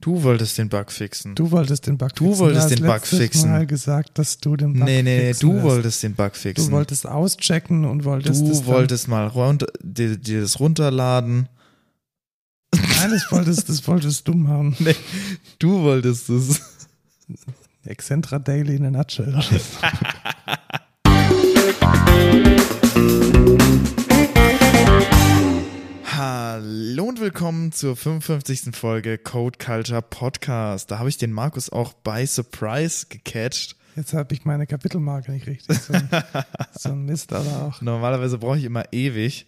Du wolltest den Bug fixen. Du wolltest den Bug Du fixen. wolltest hast den Bug fixen. Mal gesagt, dass du den Bug nee, nee, nee, fixen du wolltest den Bug fixen. Du wolltest auschecken und wolltest es Du wolltest mal runter, dir, dir das runterladen. Nein, das wolltest, das wolltest du machen. Nee, du wolltest es. Excentra Daily in a nutshell. willkommen zur 55. Folge Code Culture Podcast. Da habe ich den Markus auch bei Surprise gecatcht. Jetzt habe ich meine Kapitelmarke nicht richtig. So ein, so ein Mist, aber auch. Normalerweise brauche ich immer ewig,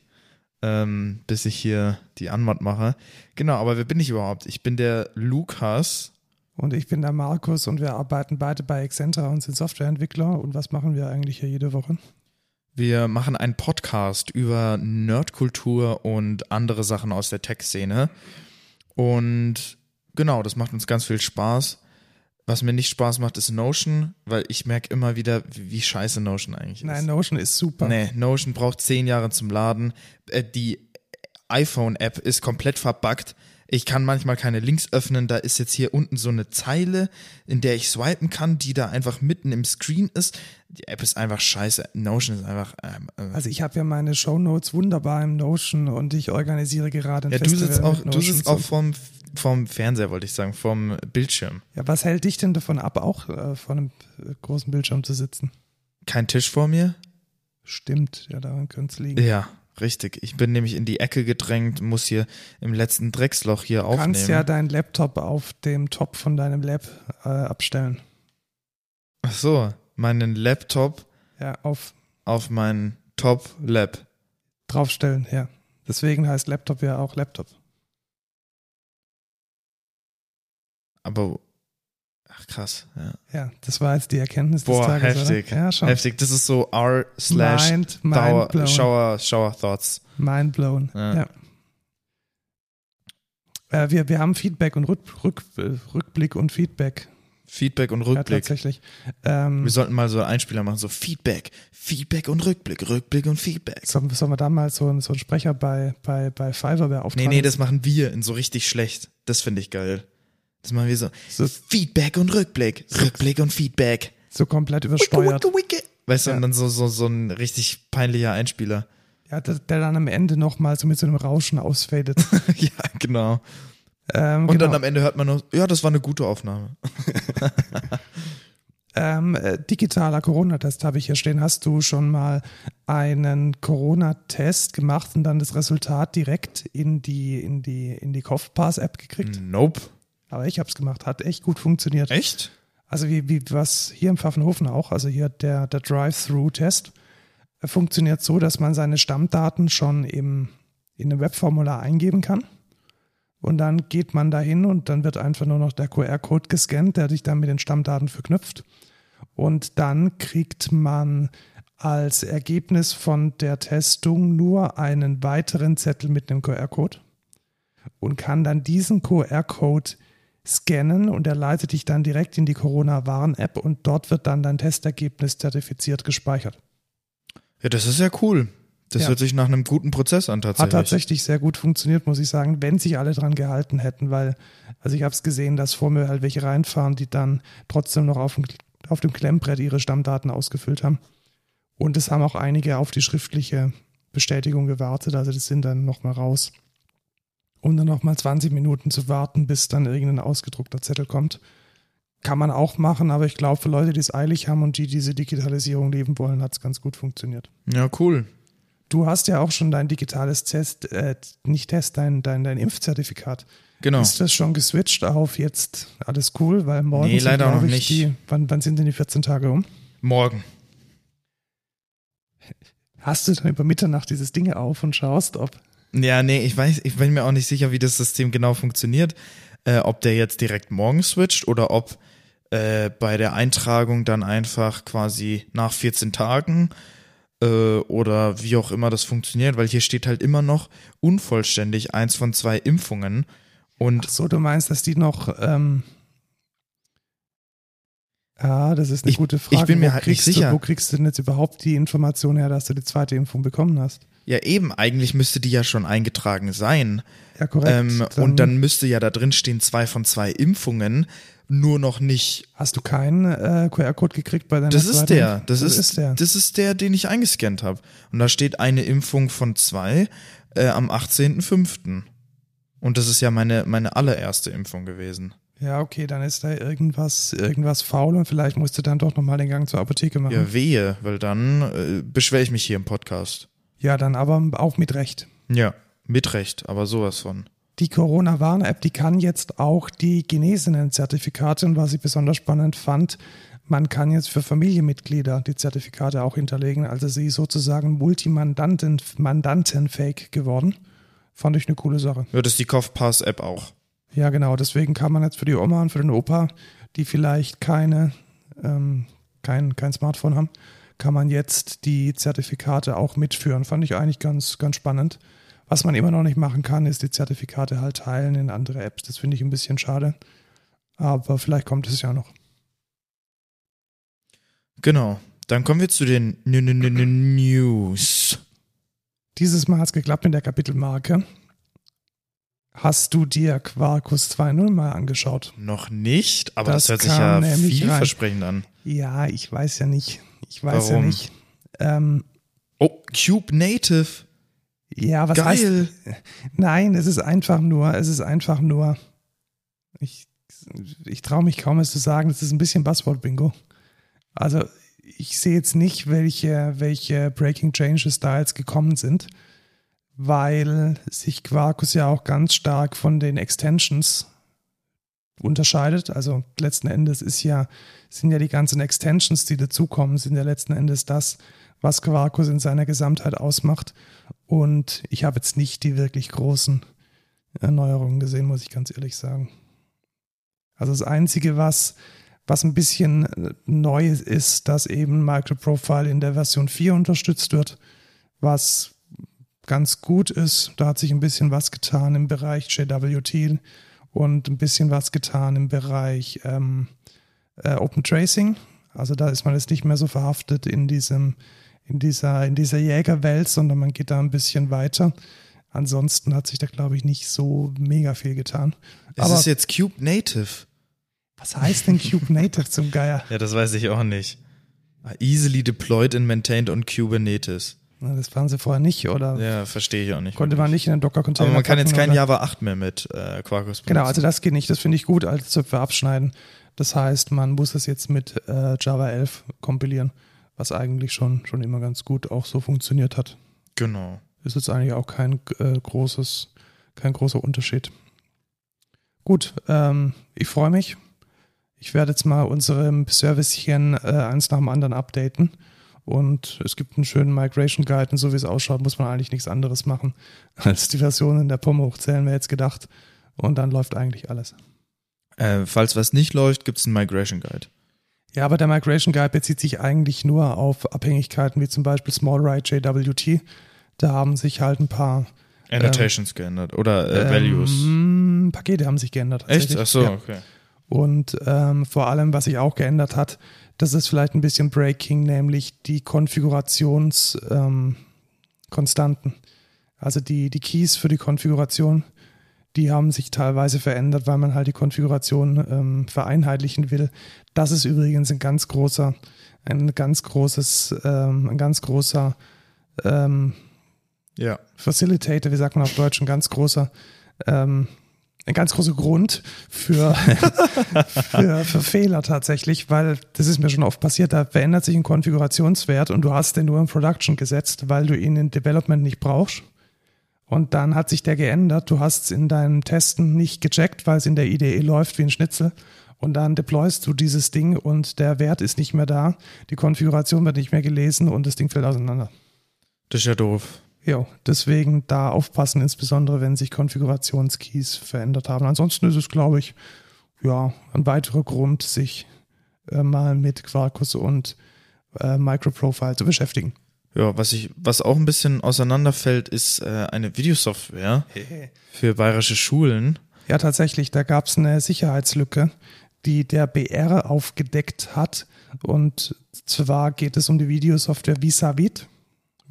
ähm, bis ich hier die Anmod mache. Genau, aber wer bin ich überhaupt? Ich bin der Lukas. Und ich bin der Markus und wir arbeiten beide bei Excentra und sind Softwareentwickler. Und was machen wir eigentlich hier jede Woche? Wir machen einen Podcast über Nerdkultur und andere Sachen aus der Tech-Szene. Und genau, das macht uns ganz viel Spaß. Was mir nicht Spaß macht, ist Notion, weil ich merke immer wieder, wie, scheiße Notion eigentlich ist. Nein, Notion ist super. Nee, Notion braucht zehn Jahre zum Laden. Äh, die iPhone-App ist komplett verbuggt. Ich kann manchmal keine Links öffnen. Da ist jetzt hier unten so eine Zeile, in der ich swipen kann, die da einfach mitten im Screen ist. Die App ist einfach scheiße. Notion ist einfach. Ähm, äh, Also ich habe ja meine Shownotes wunderbar im Notion und ich organisiere gerade ein ja, du Festival sitzt auch, du sitzt auch vom, vom Fernseher, wollte ich sagen, vom Bildschirm. Ja, was hält dich denn davon ab, auch äh, vor einem äh, großen Bildschirm zu sitzen? Kein Tisch vor mir? Stimmt, ja, daran könnte es liegen. Ja, richtig. Ich bin nämlich in die Ecke gedrängt, muss hier im letzten Drecksloch hier Du aufnehmen. kannst ja deinen Laptop auf dem Top von deinem Lab äh, abstellen. Ach so, meinen Laptop Ja, auf auf mein Top-Lab. draufstellen, ja. Deswegen heißt Laptop ja auch Laptop. Aber, ach krass, ja. Ja, das war jetzt die Erkenntnis Boah, des Tages. heftig. Oder? Ja, schon. Heftig, das ist so R slash Mind, mind. Shower, Shower Thoughts. Mind blown. Ja. Ja. Äh, wir, wir haben Feedback und Rück, Rück, Rückblick und Feedback. Feedback und Ja, Rückblick. tatsächlich. Ähm, Wir sollten mal so einen Einspieler machen, so Feedback, Feedback und Rückblick, Rückblick und Feedback. sollen, sollen wir da mal so, einen- so einen Sprecher bei, bei, bei Fiverr Nee, beauftragen? nee, das machen wir in so richtig schlecht. Das finde ich geil. Das machen wir so. So- Feedback und Rückblick, Rückblick und Feedback. so komplett übersteuert. Wicke, wicke, wicke. Weißt du, Ja. und dann so, so, so ein richtig peinlicher Einspieler. Ja, der, der dann am Ende nochmal so mit so einem Rauschen ausfadet. ja, genau. ähm, Und genau. dann am Ende hört man nur, ja, das war eine gute Aufnahme. Ähm, äh, digitaler Corona-Test habe ich hier stehen. Hast du schon mal einen Corona-Test gemacht und dann das Resultat direkt in die, in die, in die Kopfpass-App gekriegt? Nope. Aber ich habe es gemacht, hat echt gut funktioniert. Echt? Also wie, wie was hier im Pfaffenhofen auch, also hier der, der Drive-Through-Test äh, funktioniert so, dass man seine Stammdaten schon im, in einem Webformular eingeben kann. Und dann geht man dahin und dann wird einfach nur noch der QR-Code gescannt, der dich dann mit den Stammdaten verknüpft. Und dann kriegt man als Ergebnis von der Testung nur einen weiteren Zettel mit einem QR-Code und kann dann diesen QR-Code scannen und er leitet dich dann direkt in die Corona-Warn-App und dort wird dann dein Testergebnis zertifiziert gespeichert. Ja, das ist ja cool. Das Ja. hört sich nach einem guten Prozess an tatsächlich. Hat tatsächlich sehr gut funktioniert, muss ich sagen, wenn sich alle dran gehalten hätten, weil, also ich habe es gesehen, dass vor mir halt welche reinfahren, die dann trotzdem noch auf dem, auf dem Klemmbrett ihre Stammdaten ausgefüllt haben. Und es haben auch einige auf die schriftliche Bestätigung gewartet, also das sind dann nochmal raus. Um dann nochmal 20 Minuten zu warten, bis dann irgendein ausgedruckter Zettel kommt. Kann man auch machen, aber ich glaube, für Leute, die es eilig haben und die diese Digitalisierung leben wollen, hat es ganz gut funktioniert. Ja, cool. Du hast ja auch schon dein digitales Test, äh, nicht Test, dein, dein, dein Impfzertifikat. Genau. Ist das schon geswitcht auf jetzt alles cool? Weil morgen Nee, sind, leider glaub noch ich, nicht. Die, wann, wann sind denn die 14 Tage um? Morgen. Hast du dann über Mitternacht dieses Ding auf und schaust, ob. Ja, nee, ich weiß, ich bin mir auch nicht sicher, wie das System genau funktioniert. Äh, ob der jetzt direkt morgen switcht oder ob äh, bei der Eintragung dann einfach quasi nach 14 Tagen äh, oder wie auch immer das funktioniert, weil hier steht halt immer noch unvollständig eins von zwei Impfungen. Und Ach so, du meinst, dass die noch. Ähm, ah, das ist eine Ich- gute Frage. ich bin mir Wo halt nicht sicher. Du, wo kriegst du denn jetzt überhaupt die Information her, dass du die zweite Impfung bekommen hast? Ja, eben, eigentlich müsste die ja schon eingetragen sein. Ja, korrekt. Ähm, und dann müsste ja da drin stehen, zwei von zwei Impfungen, nur noch nicht. Hast du keinen äh, QR-Code gekriegt bei deiner Das ist zweiten? der. Das, ist, ist der. Das ist der, den ich eingescannt habe. Und da steht eine Impfung von zwei äh, am 18.05. Und das ist ja meine, meine allererste Impfung gewesen. Ja, okay, dann ist da irgendwas, irgendwas faul und vielleicht musst du dann doch nochmal den Gang zur Apotheke machen. Ja, wehe, weil dann äh, beschwere ich mich hier im Podcast. Ja, dann aber auch mit Recht. Ja, mit Recht, aber sowas von. Die Corona-Warn-App, die kann jetzt auch die genesenen Zertifikate und was ich besonders spannend fand, man kann jetzt für Familienmitglieder die Zertifikate auch hinterlegen. Also sie ist sozusagen multimandanten, mandantenfähig geworden. Fand ich eine coole Sache. Ja, das ist die Kopfpass-App auch. Ja, genau. Deswegen kann man jetzt für die Oma und für den Opa, die vielleicht keine, ähm, kein, kein Smartphone haben, kann man jetzt die Zertifikate auch mitführen. Fand ich eigentlich ganz, ganz spannend. Was man immer noch nicht machen kann, ist die Zertifikate halt teilen in andere Apps. Das finde ich ein bisschen schade. Aber vielleicht kommt es ja noch. Genau. Dann kommen wir zu den News. Dieses Mal hat es geklappt mit der Kapitelmarke. Hast du dir Quarkus 2.0 mal angeschaut? Noch nicht, aber Das das, hört sich ja vielversprechend an. Ja, ich weiß ja nicht. Ich weiß ja Warum? nicht. Ähm, Oh, Cube Native. ja, was heißt, Geil. Nein, es ist einfach nur, es ist einfach nur, ich, ich traue mich kaum es zu sagen, es ist ein bisschen Buzzword-Bingo. Also ich sehe jetzt nicht, welche, welche Breaking Changes da jetzt gekommen sind, weil sich Quarkus ja auch ganz stark von den Extensions unterscheidet. Also letzten Endes ist ja, sind ja die ganzen Extensions, die dazukommen, sind ja letzten Endes das, was Quarkus in seiner Gesamtheit ausmacht. Und ich habe jetzt nicht die wirklich großen Erneuerungen gesehen, muss ich ganz ehrlich sagen. Also das Einzige, was, was ein bisschen neu ist, dass eben Microprofile in der Version 4 unterstützt wird, was ganz gut ist. Da hat sich ein bisschen was getan im Bereich JWT und ein bisschen was getan im Bereich ähm, äh, Open Tracing. Also da ist man jetzt nicht mehr so verhaftet in diesem, in dieser, in dieser Jägerwelt, sondern man geht da ein bisschen weiter. Ansonsten hat sich da, glaube ich, nicht so mega viel getan. Es Aber ist jetzt Cube Native. was heißt denn Cube Native zum Geier? Ja, das weiß ich auch nicht. Easily deployed and maintained on Kubernetes. Das waren sie vorher nicht, oder? Ja, verstehe ich auch nicht. Konnte man nicht in den Docker-Container Aber man kann jetzt kein oder? Java 8 mehr mit äh, Quarkus benutzen. Genau, also das geht nicht. Das finde ich gut, alte Zöpfe abschneiden. Das heißt, man muss es jetzt mit äh, Java 11 kompilieren, was eigentlich schon, schon immer ganz gut auch so funktioniert hat. Genau. Ist jetzt eigentlich auch kein äh, großes, kein großer Unterschied. Gut, ähm, ich freue mich. Ich werde jetzt mal unsere Servicechen äh, eins nach dem anderen updaten. Und es gibt einen schönen Migration Guide und so wie es ausschaut, muss man eigentlich nichts anderes machen, als die Versionen der POM hochzählen, wäre jetzt gedacht. Und dann läuft eigentlich alles. Äh, falls was nicht läuft, gibt es einen Migration Guide. Ja, aber der Migration Guide bezieht sich eigentlich nur auf Abhängigkeiten wie zum Beispiel Small Right JWT. Da haben sich halt ein paar Annotations geändert oder äh, Values. Ähm, Pakete haben sich geändert. Echt? tatsächlich. Ach so, Ja. okay. Und ähm, vor allem, was sich auch geändert hat, das ist vielleicht ein bisschen Breaking, nämlich die Konfigurationskonstanten. Ähm, also die, die Keys für die Konfiguration, die haben sich teilweise verändert, weil man halt die Konfiguration ähm, vereinheitlichen will. Das ist übrigens ein ganz großer, ein ganz großes, ähm, ein ganz großer ähm, Ja. Facilitator, wie sagt man auf Deutsch, ein ganz großer, ähm, ein ganz großer Grund für, für, für Fehler tatsächlich, weil das ist mir schon oft passiert, da verändert sich ein Konfigurationswert und du hast den nur in Production gesetzt, weil du ihn in Development nicht brauchst. Und dann hat sich der geändert. Du hast es in deinen Testen nicht gecheckt, weil es in der IDE läuft wie ein Schnitzel. Und dann deployst du dieses Ding und der Wert ist nicht mehr da. Die Konfiguration wird nicht mehr gelesen und das Ding fällt auseinander. Das ist ja doof. Jo, deswegen da aufpassen, insbesondere wenn sich Konfigurationskeys verändert haben. Ansonsten ist es, glaube ich, ja, ein weiterer Grund, sich äh, mal mit Quarkus und äh, Microprofile zu beschäftigen. Ja, was ich, was auch ein bisschen auseinanderfällt, ist äh, eine Videosoftware für bayerische Schulen. Ja, tatsächlich, da gab es eine Sicherheitslücke, die der BR aufgedeckt hat. Und zwar geht es um die Videosoftware Visavit.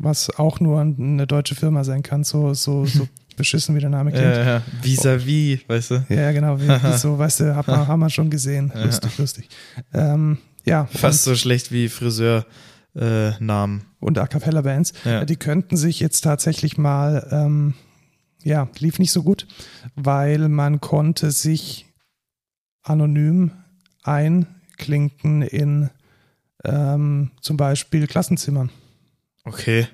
Was auch nur eine deutsche Firma sein kann, so, so, so beschissen wie der Name klingt. Ja, ja. Vis-à-vis, weißt du? Ja, genau, wie, wie so, weißt du, hat man, haben wir schon gesehen. Lustig, lustig. Ähm, ja. Fast so schlecht wie Friseur-Namen. Äh, und A Cappella Bands. Ja. Die könnten sich jetzt tatsächlich mal, ähm, ja, lief nicht so gut, weil man konnte sich anonym einklinken in ähm, zum Beispiel Klassenzimmern. Okay.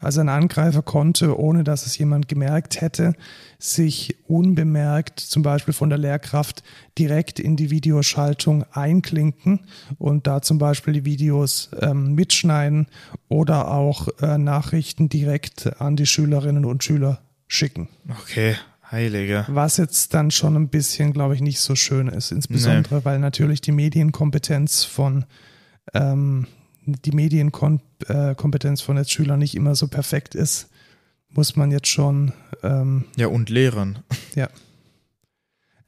Also ein Angreifer konnte, ohne dass es jemand gemerkt hätte, sich unbemerkt zum Beispiel von der Lehrkraft direkt in die Videoschaltung einklinken und da zum Beispiel die Videos ähm, mitschneiden oder auch äh, Nachrichten direkt an die Schülerinnen und Schüler schicken. Okay, heilige. Was jetzt dann schon ein bisschen, glaube ich, nicht so schön ist, insbesondere nee. weil natürlich die Medienkompetenz von ähm, die Medienkompetenz von jetzt Schülern nicht immer so perfekt ist, muss man jetzt schon. Ähm, ja, und Lehrern. Ja.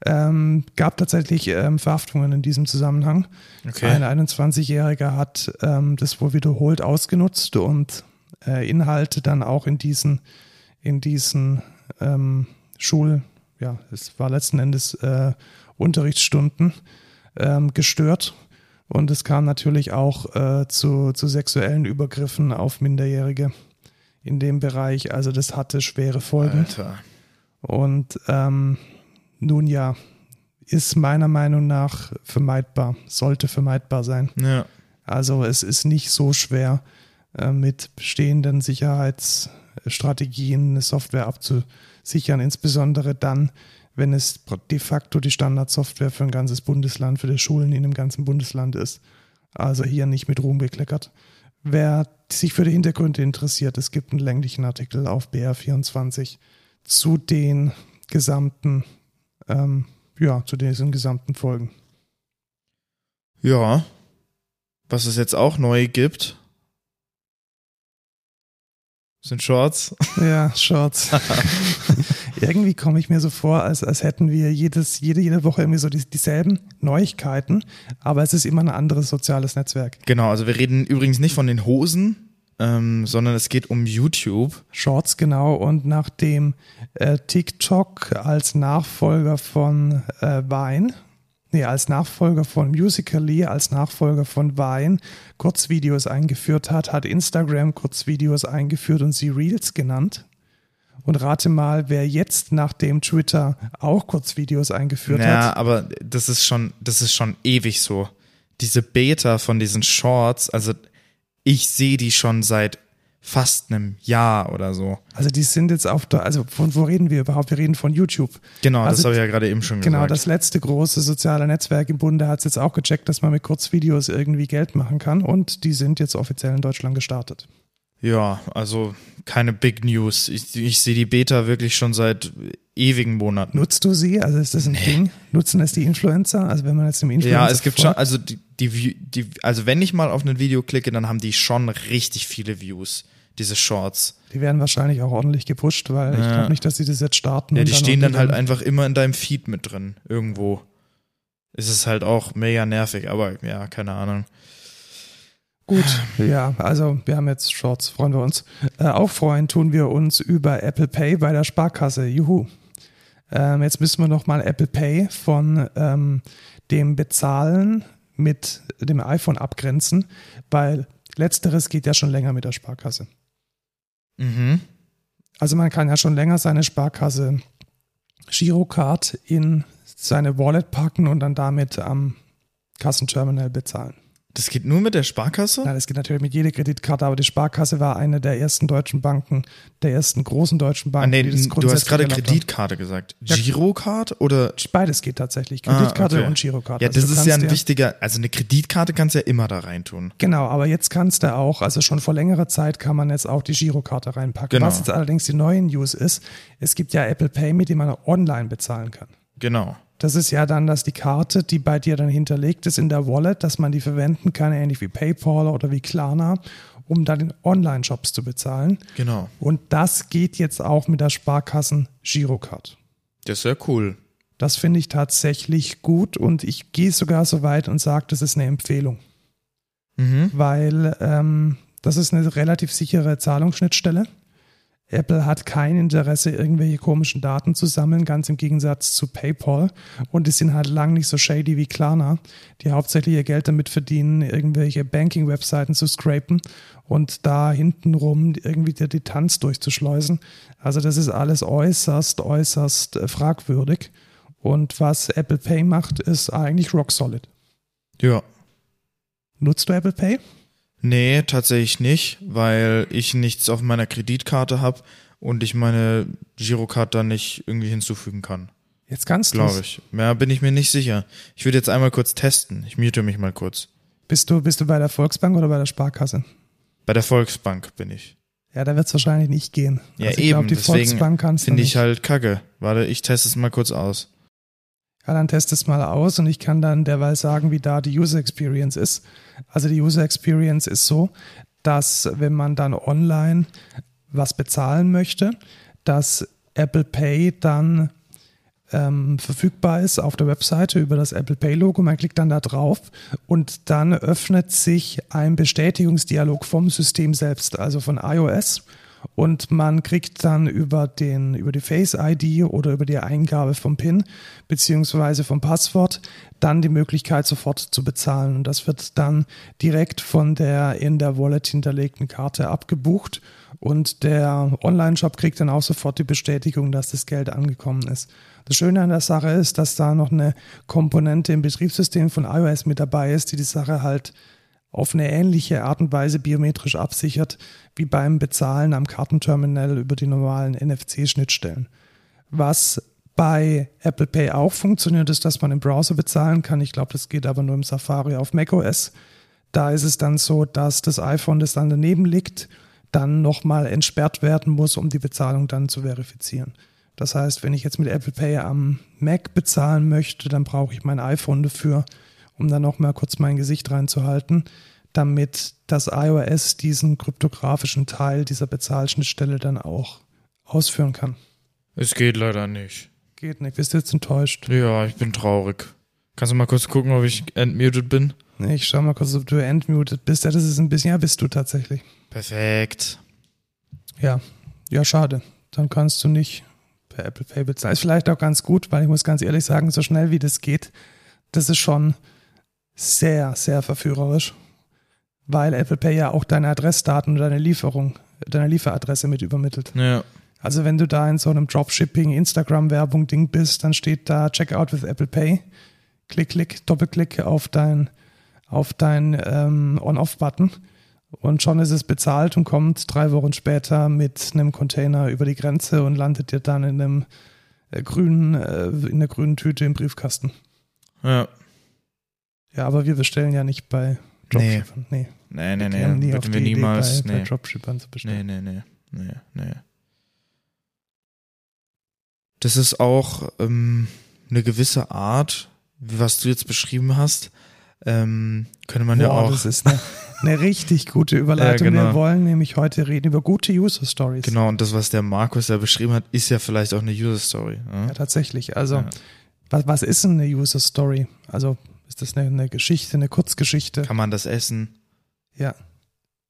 Ähm, gab tatsächlich ähm, Verhaftungen in diesem Zusammenhang. Okay. Ein 21-Jähriger hat ähm, das wohl wiederholt ausgenutzt und äh, Inhalte dann auch in diesen, in diesen ähm, Schul, ja, es war letzten Endes äh, Unterrichtsstunden ähm, gestört und es kam natürlich auch äh, zu, zu sexuellen Übergriffen auf Minderjährige in dem Bereich. Also das hatte schwere Folgen. Alter. Und ähm, nun ja, ist meiner Meinung nach vermeidbar, sollte vermeidbar sein. Ja. Also es ist nicht so schwer, äh, mit bestehenden Sicherheitsstrategien eine Software abzusichern, insbesondere dann, wenn es de facto die Standardsoftware für ein ganzes Bundesland, für die Schulen in einem ganzen Bundesland ist. Also hier nicht mit Ruhm bekleckert. Wer sich für die Hintergründe interessiert, es gibt einen länglichen Artikel auf BR24 zu den gesamten, ähm, ja, zu diesen gesamten Folgen. Ja. Was es jetzt auch neu gibt, sind Shorts. Ja, Shorts. irgendwie komme ich mir so vor, als, als hätten wir jedes, jede, jede Woche irgendwie so die, dieselben Neuigkeiten, aber es ist immer ein anderes soziales Netzwerk. Genau, also wir reden übrigens nicht von den Hosen, ähm, sondern es geht um YouTube. Shorts, genau. Und nachdem äh, TikTok als Nachfolger von äh, Vine nee, als Nachfolger von Musical.ly, als Nachfolger von Vine Kurzvideos eingeführt hat, hat Instagram Kurzvideos eingeführt und sie Reels genannt. Und rate mal, wer jetzt nachdem Twitter auch Kurzvideos eingeführt ja, hat. Ja, aber das ist schon, das ist schon ewig so. Diese Beta von diesen Shorts, also ich sehe die schon seit fast einem Jahr oder so. Also die sind jetzt auf der, also von wo reden wir überhaupt? Wir reden von YouTube. Genau, also, das habe ich ja gerade eben schon genau, gesagt. Genau, das letzte große soziale Netzwerk im Bunde hat es jetzt auch gecheckt, dass man mit Kurzvideos irgendwie Geld machen kann und die sind jetzt offiziell in Deutschland gestartet. Ja, also keine Big News. Ich, ich sehe die Beta wirklich schon seit ewigen Monaten. Nutzt du sie? Also ist das ein nee. Ding? Nutzen es die Influencer? Also wenn man jetzt im Influencer Ja, es gibt folgt? schon, also die, die, die, also wenn ich mal auf ein Video klicke, dann haben die schon richtig viele Views diese Shorts. Die werden wahrscheinlich auch ordentlich gepusht, weil ja. ich glaube nicht, dass sie das jetzt starten. Ja, die stehen dann halt einfach immer in deinem Feed mit drin, irgendwo. Ist es halt auch mega nervig, aber ja, keine Ahnung. Gut, ja, also wir haben jetzt Shorts, freuen wir uns. Äh, auch freuen tun wir uns über Apple Pay bei der Sparkasse. Juhu. Ähm, jetzt müssen wir nochmal Apple Pay von ähm, dem Bezahlen mit dem iPhone abgrenzen, weil letzteres geht ja schon länger mit der Sparkasse. Mhm. Also man kann ja schon länger seine Sparkasse Girocard in seine Wallet packen und dann damit am Kassenterminal bezahlen. Das geht nur mit der Sparkasse? Nein, das geht natürlich mit jeder Kreditkarte, aber die Sparkasse war eine der ersten deutschen Banken, der ersten großen deutschen Banken. Ah, nee, die das du hast gerade Kreditkarte gesagt. Ja. Girocard oder? Beides geht tatsächlich. Kreditkarte ah, okay. und Girocard. Ja, also das ist ja ein wichtiger, also eine Kreditkarte kannst du ja immer da reintun. Genau, aber jetzt kannst du auch, also schon vor längerer Zeit kann man jetzt auch die Girokarte reinpacken. Genau. Was jetzt allerdings die neue News ist, es gibt ja Apple Pay, mit dem man online bezahlen kann. Genau. Das ist ja dann, dass die Karte, die bei dir dann hinterlegt ist in der Wallet, dass man die verwenden kann, ähnlich wie PayPal oder wie Klarna, um dann in Online-Shops zu bezahlen. Genau. Und das geht jetzt auch mit der Sparkassen Girocard. Das ist ja cool. Das finde ich tatsächlich gut und ich gehe sogar so weit und sage, das ist eine Empfehlung. Mhm. Weil ähm, Das ist eine relativ sichere Zahlungsschnittstelle. Apple hat kein Interesse, irgendwelche komischen Daten zu sammeln, ganz im Gegensatz zu PayPal. Und die sind halt lang nicht so shady wie Klarna, die hauptsächlich ihr Geld damit verdienen, irgendwelche Banking-Webseiten zu scrapen und da hintenrum irgendwie die, die Tanz durchzuschleusen. Also das ist alles äußerst, äußerst äh, fragwürdig. Und was Apple Pay macht, ist eigentlich rock solid. Ja. Nutzt du Apple Pay? Nee, tatsächlich nicht, weil ich nichts auf meiner Kreditkarte habe und ich meine Girocard da nicht irgendwie hinzufügen kann. Jetzt kannst du Glaube ich. Ja, bin ich mir nicht sicher. Ich würde jetzt einmal kurz testen. Ich mute mich mal kurz. Bist du, bist du bei der Volksbank oder bei der Sparkasse? Bei der Volksbank bin ich. Ja, da wird es wahrscheinlich nicht gehen. Ja, Also ich eben. glaub, die Deswegen Volksbank kannst Finde ich halt kacke. Warte, ich teste es mal kurz aus. Ja, dann test es mal aus und ich kann dann derweil sagen, wie da die User Experience ist. Also die User Experience ist so, dass wenn man dann online was bezahlen möchte, dass Apple Pay dann ähm, verfügbar ist auf der Webseite über das Apple Pay Logo. Man klickt dann da drauf und dann öffnet sich ein Bestätigungsdialog vom System selbst, also von iOS. Und man kriegt dann über, den, über die Face ID oder über die Eingabe vom PIN beziehungsweise vom Passwort dann die Möglichkeit sofort zu bezahlen. Und das wird dann direkt von der in der Wallet hinterlegten Karte abgebucht. Und der Online-Shop kriegt dann auch sofort die Bestätigung, dass das Geld angekommen ist. Das Schöne an der Sache ist, dass da noch eine Komponente im Betriebssystem von iOS mit dabei ist, die die Sache halt auf eine ähnliche Art und Weise biometrisch absichert wie beim Bezahlen am Kartenterminal über die normalen NFC-Schnittstellen. Was bei Apple Pay auch funktioniert, ist, dass man im Browser bezahlen kann. Ich glaube, das geht aber nur im Safari auf macOS. Da ist es dann so, dass das iPhone, das dann daneben liegt, dann nochmal entsperrt werden muss, um die Bezahlung dann zu verifizieren. Das heißt, wenn ich jetzt mit Apple Pay am Mac bezahlen möchte, dann brauche ich mein iPhone dafür, um dann nochmal kurz mein Gesicht reinzuhalten, damit das iOS diesen kryptografischen Teil dieser Bezahlschnittstelle dann auch ausführen kann. Es geht leider nicht. Geht nicht. Bist du jetzt enttäuscht? Ja, ich bin traurig. Kannst du mal kurz gucken, ob ich entmuted bin? Ich schau mal kurz, ob du entmuted bist. Ja, das ist ein bisschen, ja, bist du tatsächlich. Perfekt. Ja, ja, schade. Dann kannst du nicht per Apple Pay bezahlen. Ist vielleicht auch ganz gut, weil ich muss ganz ehrlich sagen, so schnell wie das geht, das ist schon sehr, sehr verführerisch. Weil Apple Pay ja auch deine Adressdaten und deine Lieferung, deine Lieferadresse mit übermittelt. Ja. Also wenn du da in so einem Dropshipping, Instagram-Werbung Ding bist, dann steht da Checkout with Apple Pay. Klick, klick, Doppelklick auf dein, auf dein ähm, On-Off-Button und schon ist es bezahlt und kommt drei Wochen später mit einem Container über die Grenze und landet dir dann in einem äh, grünen, äh, in der grünen Tüte im Briefkasten. Ja. Ja, aber wir bestellen ja nicht bei Nee. Dropshippern. Nee. Nee, nee, Wir kämen nee. nie Würden wir niemals. bei, bei Nee. Dropshippern zu Nee, bestellen. nee, nee. Nee, nee. Das ist auch ähm, eine gewisse Art, was du jetzt beschrieben hast. Ähm, könnte man ja Boah, auch. das ist eine, eine richtig gute Überleitung. Ja, genau. Wir wollen nämlich heute reden über gute User Stories. Genau, und das, was der Markus ja beschrieben hat, ist ja vielleicht auch eine User Story. Ja, Ja? tatsächlich. Also, Ja. was, was ist denn eine User Story? Also, ist das eine, eine Geschichte, eine Kurzgeschichte? Kann man das essen? Ja,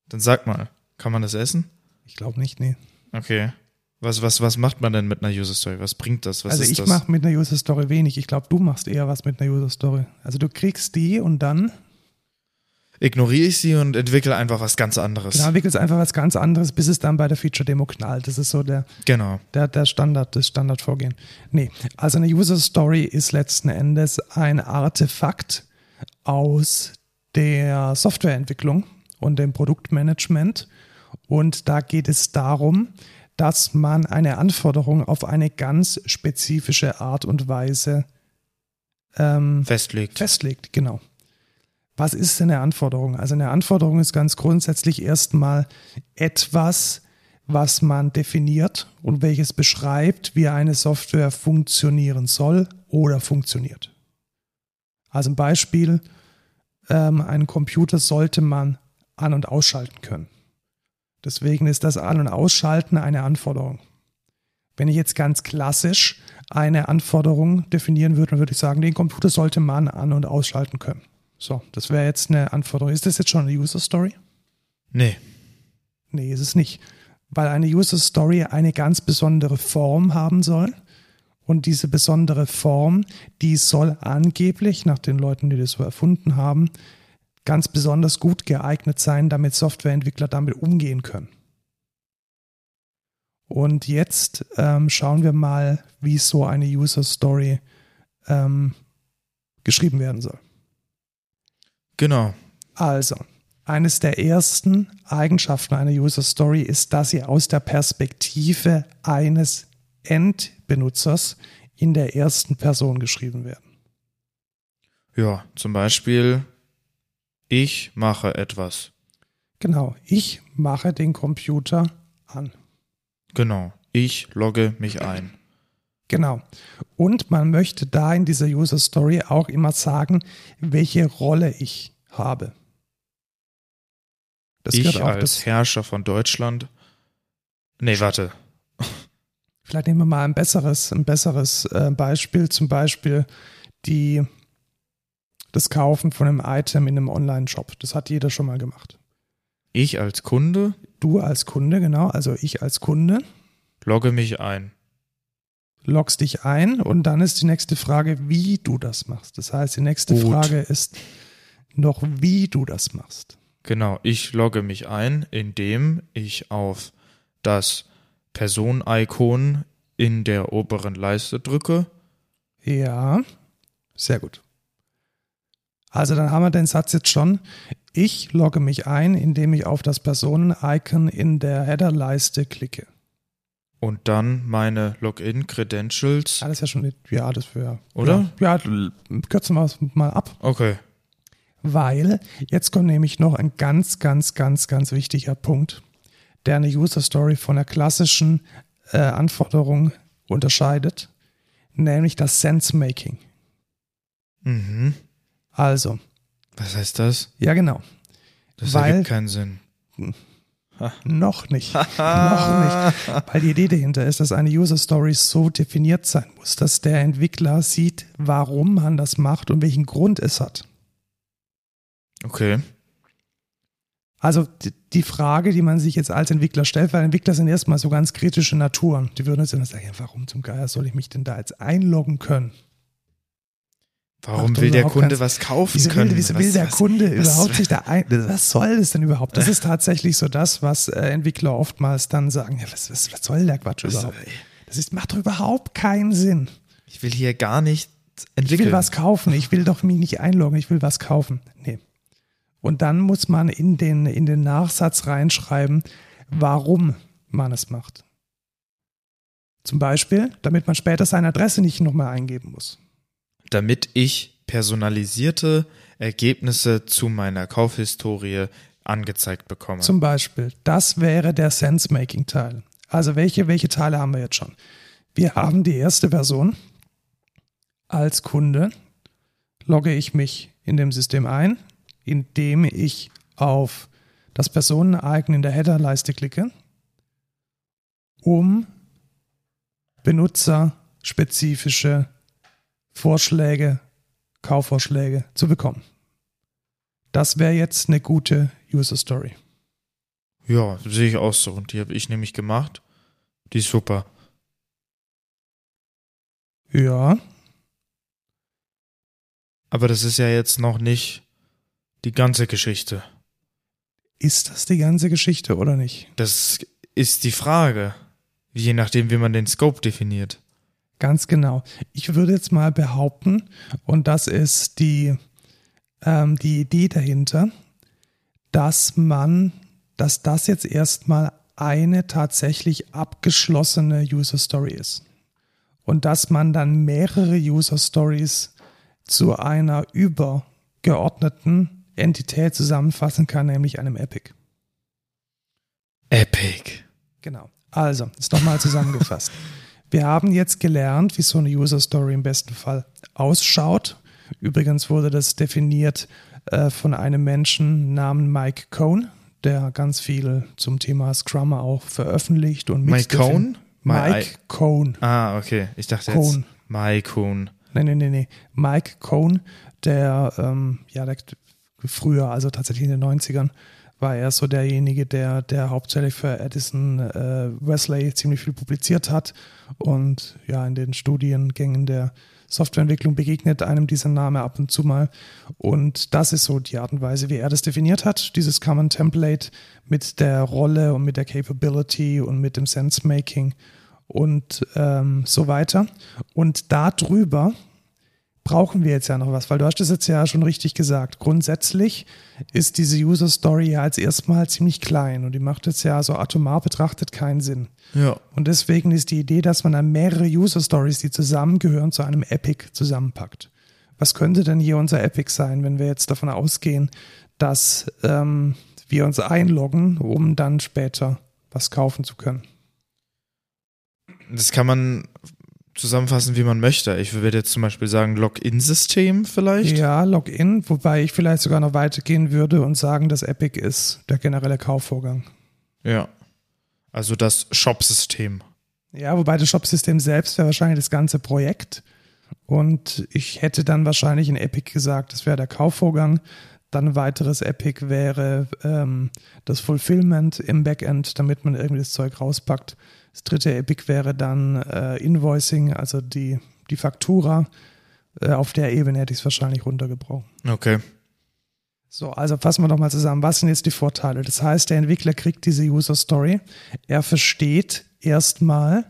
Dann sag mal, kann man das essen? ich glaube nicht, nee. Okay. Was, was, was macht man denn mit einer User Story? Was bringt das? Was also, ist ich mache mit einer User Story wenig. Ich glaube, du machst eher was mit einer User Story. Also, du kriegst die und dann Ignoriere ich sie und entwickle einfach was ganz anderes. genau, entwickelst einfach was ganz anderes, bis es dann bei der Feature-Demo knallt. Das ist so der, Genau. der, der Standard, das Standardvorgehen. Nee, also eine User Story ist letzten Endes ein Artefakt aus der Softwareentwicklung und dem Produktmanagement. Und da geht es darum, dass man eine Anforderung auf eine ganz spezifische Art und Weise ähm, Festlegt. festlegt. Genau. Was ist denn eine Anforderung? Also eine Anforderung ist ganz grundsätzlich erstmal etwas, was man definiert und welches beschreibt, wie eine Software funktionieren soll oder funktioniert. Also ein Beispiel, ähm, einen Computer sollte man an- und ausschalten können. Deswegen ist das An- und Ausschalten eine Anforderung. Wenn ich jetzt ganz klassisch eine Anforderung definieren würde, dann würde ich sagen, den Computer sollte man an- und ausschalten können. So, das wäre jetzt eine Anforderung. Ist das jetzt schon eine User Story? Nee. Nee, ist es nicht. Weil eine User Story eine ganz besondere Form haben soll. Und diese besondere Form, die soll angeblich, nach den Leuten, die das so erfunden haben, ganz besonders gut geeignet sein, damit Softwareentwickler damit umgehen können. Und jetzt ähm, schauen wir mal, wie so eine User Story ähm, geschrieben werden soll. Genau. Also, eines der ersten Eigenschaften einer User Story ist, dass sie aus der Perspektive eines Endbenutzers in der ersten Person geschrieben werden. Ja, zum Beispiel, ich mache etwas. Genau, ich mache den Computer an. Genau, ich logge mich ein. Genau. Und man möchte da in dieser User Story auch immer sagen, welche Rolle ich habe. Das ich als das Herrscher von Deutschland. Nee, warte. Vielleicht nehmen wir mal ein besseres, ein besseres äh, Beispiel, zum Beispiel die, das Kaufen von einem Item in einem Online-Shop. Das hat jeder schon mal gemacht. Ich als Kunde? Du als Kunde, genau. Also ich als Kunde. Logge mich ein. Loggst dich ein und dann ist die nächste Frage, wie du das machst. Das heißt, die nächste Gut. Frage ist noch, wie du das machst. Genau, ich logge mich ein, indem ich auf das Person-Icon in der oberen Leiste drücke. Ja, sehr gut. Also dann haben wir den Satz jetzt schon. Ich logge mich ein, indem ich auf das Personen-Icon in der Header-Leiste klicke. Und dann meine Login-Credentials. Ja, das ist ja schon, ja, das wäre. Oder? Ja, ja kürzen wir es mal ab. Okay. Weil jetzt kommt nämlich noch ein ganz, ganz, ganz, ganz wichtiger Punkt, der eine User Story von der klassischen äh, Anforderung unterscheidet, nämlich das Sense-Making. Mhm. Also. Was heißt das? Ja, genau. Das Weil, ergibt keinen Sinn. Noch nicht. noch nicht. Weil die Idee dahinter ist, dass eine User Story so definiert sein muss, dass der Entwickler sieht, warum man das macht und welchen Grund es hat. Okay. Also die Frage, die man sich jetzt als Entwickler stellt, weil Entwickler sind erstmal so ganz kritische Naturen. Die würden jetzt immer sagen, warum zum Geier soll ich mich denn da jetzt einloggen können? Warum will der Kunde was kaufen wieso können? Will, wieso will der was, Kunde was, überhaupt sich da ein? Was soll das denn überhaupt? Das ist tatsächlich so das, was äh, Entwickler oftmals dann sagen. Ja, was, was, was soll der Quatsch überhaupt? Das ist, macht doch überhaupt keinen Sinn. Ich will hier gar nicht entwickeln. Ich will was kaufen. Ich will doch mich nicht einloggen. Ich will was kaufen. Nee. Und dann muss man in den, in den Nachsatz reinschreiben, warum man es macht. Zum Beispiel, damit man später seine Adresse nicht nochmal eingeben muss damit ich personalisierte Ergebnisse zu meiner Kaufhistorie angezeigt bekomme. Zum Beispiel, das wäre der Sense-Making-Teil. Also welche, welche Teile haben wir jetzt schon? Wir haben die erste Person. Als Kunde logge ich mich in dem System ein, indem ich auf das Personen-Icon in der Header-Leiste klicke, um benutzerspezifische Vorschläge, Kaufvorschläge zu bekommen. Das wäre jetzt eine gute User Story. Ja, sehe ich auch so. Und die habe ich nämlich gemacht. Die ist super. Ja. Aber das ist ja jetzt noch nicht die ganze Geschichte. Ist das die ganze Geschichte oder nicht? Das ist die Frage. Je nachdem, wie man den Scope definiert. Ganz genau. Ich würde jetzt mal behaupten, und das ist die, ähm, die Idee dahinter, dass man, dass das jetzt erstmal eine tatsächlich abgeschlossene User Story ist. Und dass man dann mehrere User Stories zu einer übergeordneten Entität zusammenfassen kann, nämlich einem Epic. Epic. Genau. Also, ist nochmal zusammengefasst. Wir haben jetzt gelernt, wie so eine User Story im besten Fall ausschaut. Übrigens wurde das definiert äh, von einem Menschen namens Mike Cohn, der ganz viel zum Thema Scrum auch veröffentlicht und Mike Cohn? Mike Cohn. Ah, okay. Ich dachte Cohn. jetzt Mike Cohn. Nee, nee, nee, nee. Mike Cohn, der, ähm, ja, der früher, also tatsächlich in den 90ern, war er so derjenige, der, der hauptsächlich für Edison äh, Wesley ziemlich viel publiziert hat und ja in den Studiengängen der Softwareentwicklung begegnet einem dieser Name ab und zu mal. Und das ist so die Art und Weise, wie er das definiert hat, dieses Common Template mit der Rolle und mit der Capability und mit dem Sense-Making und ähm, so weiter. Und darüber brauchen wir jetzt ja noch was, weil du hast das jetzt ja schon richtig gesagt. Grundsätzlich ist diese User Story ja als erstmal ziemlich klein und die macht jetzt ja so atomar betrachtet keinen Sinn. Ja. Und deswegen ist die Idee, dass man dann mehrere User Stories, die zusammengehören, zu einem Epic zusammenpackt. Was könnte denn hier unser Epic sein, wenn wir jetzt davon ausgehen, dass ähm, wir uns einloggen, um dann später was kaufen zu können? Das kann man zusammenfassen, wie man möchte. Ich würde jetzt zum Beispiel sagen Login-System vielleicht. Ja, Login, wobei ich vielleicht sogar noch weitergehen würde und sagen, dass Epic ist der generelle Kaufvorgang. Ja. Also das Shop-System. Ja, wobei das Shop-System selbst wäre wahrscheinlich das ganze Projekt. Und ich hätte dann wahrscheinlich in Epic gesagt, das wäre der Kaufvorgang. Dann ein weiteres Epic wäre ähm, das Fulfillment im Backend, damit man irgendwie das Zeug rauspackt. Das dritte Epic wäre dann äh, Invoicing, also die, die Faktura. Äh, auf der Ebene hätte ich es wahrscheinlich runtergebrochen. Okay. So, also fassen wir doch mal zusammen. Was sind jetzt die Vorteile? Das heißt, der Entwickler kriegt diese User Story. Er versteht erstmal,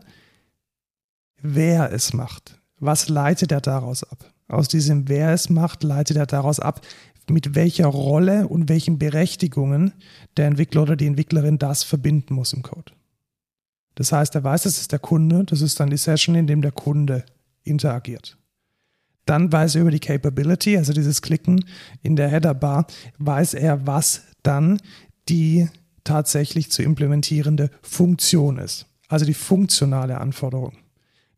wer es macht. Was leitet er daraus ab? Aus diesem wer es macht, leitet er daraus ab, mit welcher Rolle und welchen Berechtigungen der Entwickler oder die Entwicklerin das verbinden muss im Code. Das heißt, er weiß, das ist der Kunde, das ist dann die Session, in dem der Kunde interagiert. Dann weiß er über die Capability, also dieses Klicken in der Header-Bar, weiß er, was dann die tatsächlich zu implementierende Funktion ist. Also die funktionale Anforderung.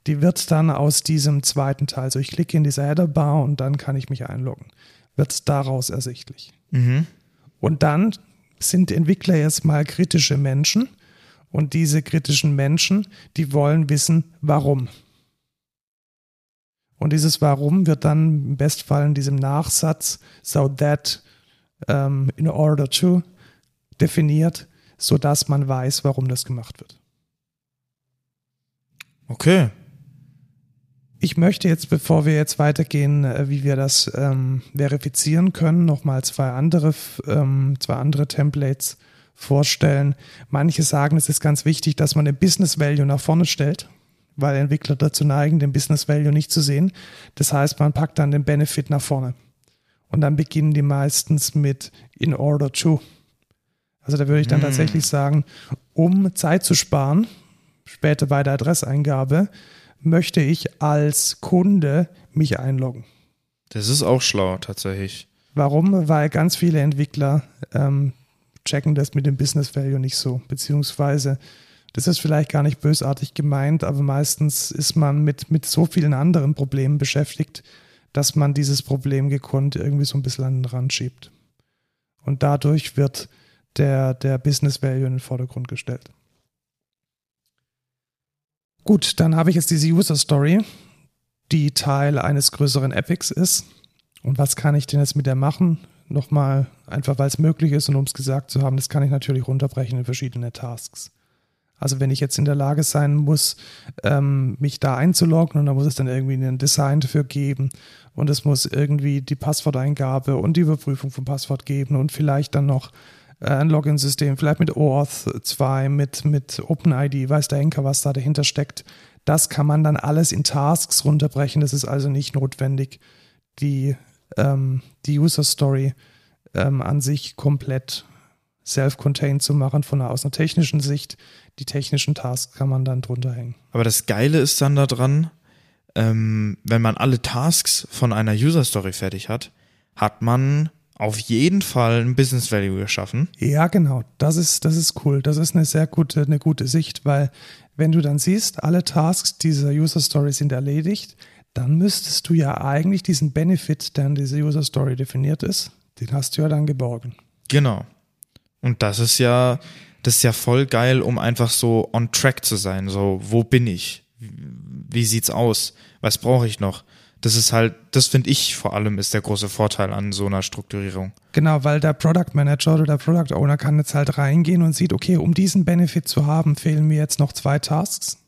Die wird dann aus diesem zweiten Teil, so ich klicke in diese Header-Bar und dann kann ich mich einloggen, wird daraus ersichtlich. Mhm. Und dann sind Entwickler jetzt mal kritische Menschen und diese kritischen Menschen, die wollen wissen, warum. Und dieses Warum wird dann im Bestfall in diesem Nachsatz so that um, in order to definiert, sodass man weiß, warum das gemacht wird. Okay. Ich möchte jetzt, bevor wir jetzt weitergehen, äh, wie wir das ähm, verifizieren können, nochmal zwei andere, ähm, zwei andere Templates vorstellen. Manche sagen, es ist ganz wichtig, dass man den Business Value nach vorne stellt, weil Entwickler dazu neigen, den Business Value nicht zu sehen. Das heißt, man packt dann den Benefit nach vorne. Und dann beginnen die meistens mit in order to. Also da würde ich dann mm. tatsächlich sagen, um Zeit zu sparen, später bei der Adresseingabe, möchte ich als Kunde mich einloggen. Das ist auch schlau, tatsächlich. Warum? Weil ganz viele Entwickler ähm, checken das mit dem Business Value nicht so. Beziehungsweise, das ist vielleicht gar nicht bösartig gemeint, aber meistens ist man mit, mit so vielen anderen Problemen beschäftigt, dass man dieses Problem gekonnt irgendwie so ein bisschen an den Rand schiebt. Und dadurch wird der, der Business Value in den Vordergrund gestellt. Gut, dann habe ich jetzt diese User Story, die Teil eines größeren Epics ist. Und was kann ich denn jetzt mit der machen? Nochmal, einfach weil es möglich ist und um es gesagt zu haben, das kann ich natürlich runterbrechen in verschiedene Tasks. Also wenn ich jetzt in der Lage sein muss, ähm, mich da einzuloggen und da muss es dann irgendwie ein Design dafür geben und es muss irgendwie die Passworteingabe und die Überprüfung vom Passwort geben und vielleicht dann noch äh, ein Login-System, vielleicht mit OAuth 2, mit, mit OpenID, weiß der Henker, was da dahinter steckt. Das kann man dann alles in Tasks runterbrechen. Das ist also nicht notwendig, die ähm, die User Story ähm, an sich komplett self-contained zu machen, von einer, aus einer technischen Sicht. Die technischen Tasks kann man dann drunter hängen. Aber das Geile ist dann daran, ähm, wenn man alle Tasks von einer User Story fertig hat, hat man auf jeden Fall ein Business Value geschaffen. Ja, genau. Das ist, das ist cool. Das ist eine sehr gute, eine gute Sicht, weil wenn du dann siehst, alle Tasks dieser User Story sind erledigt, dann müsstest du ja eigentlich diesen Benefit, der in dieser User Story definiert ist, den hast du ja dann geborgen. Genau. Und das ist ja, das ist ja voll geil, um einfach so on track zu sein. So, wo bin ich? Wie sieht's aus? Was brauche ich noch? Das ist halt, das finde ich vor allem ist der große Vorteil an so einer Strukturierung. Genau, weil der Product Manager oder der Product Owner kann jetzt halt reingehen und sieht, okay, um diesen Benefit zu haben, fehlen mir jetzt noch zwei Tasks.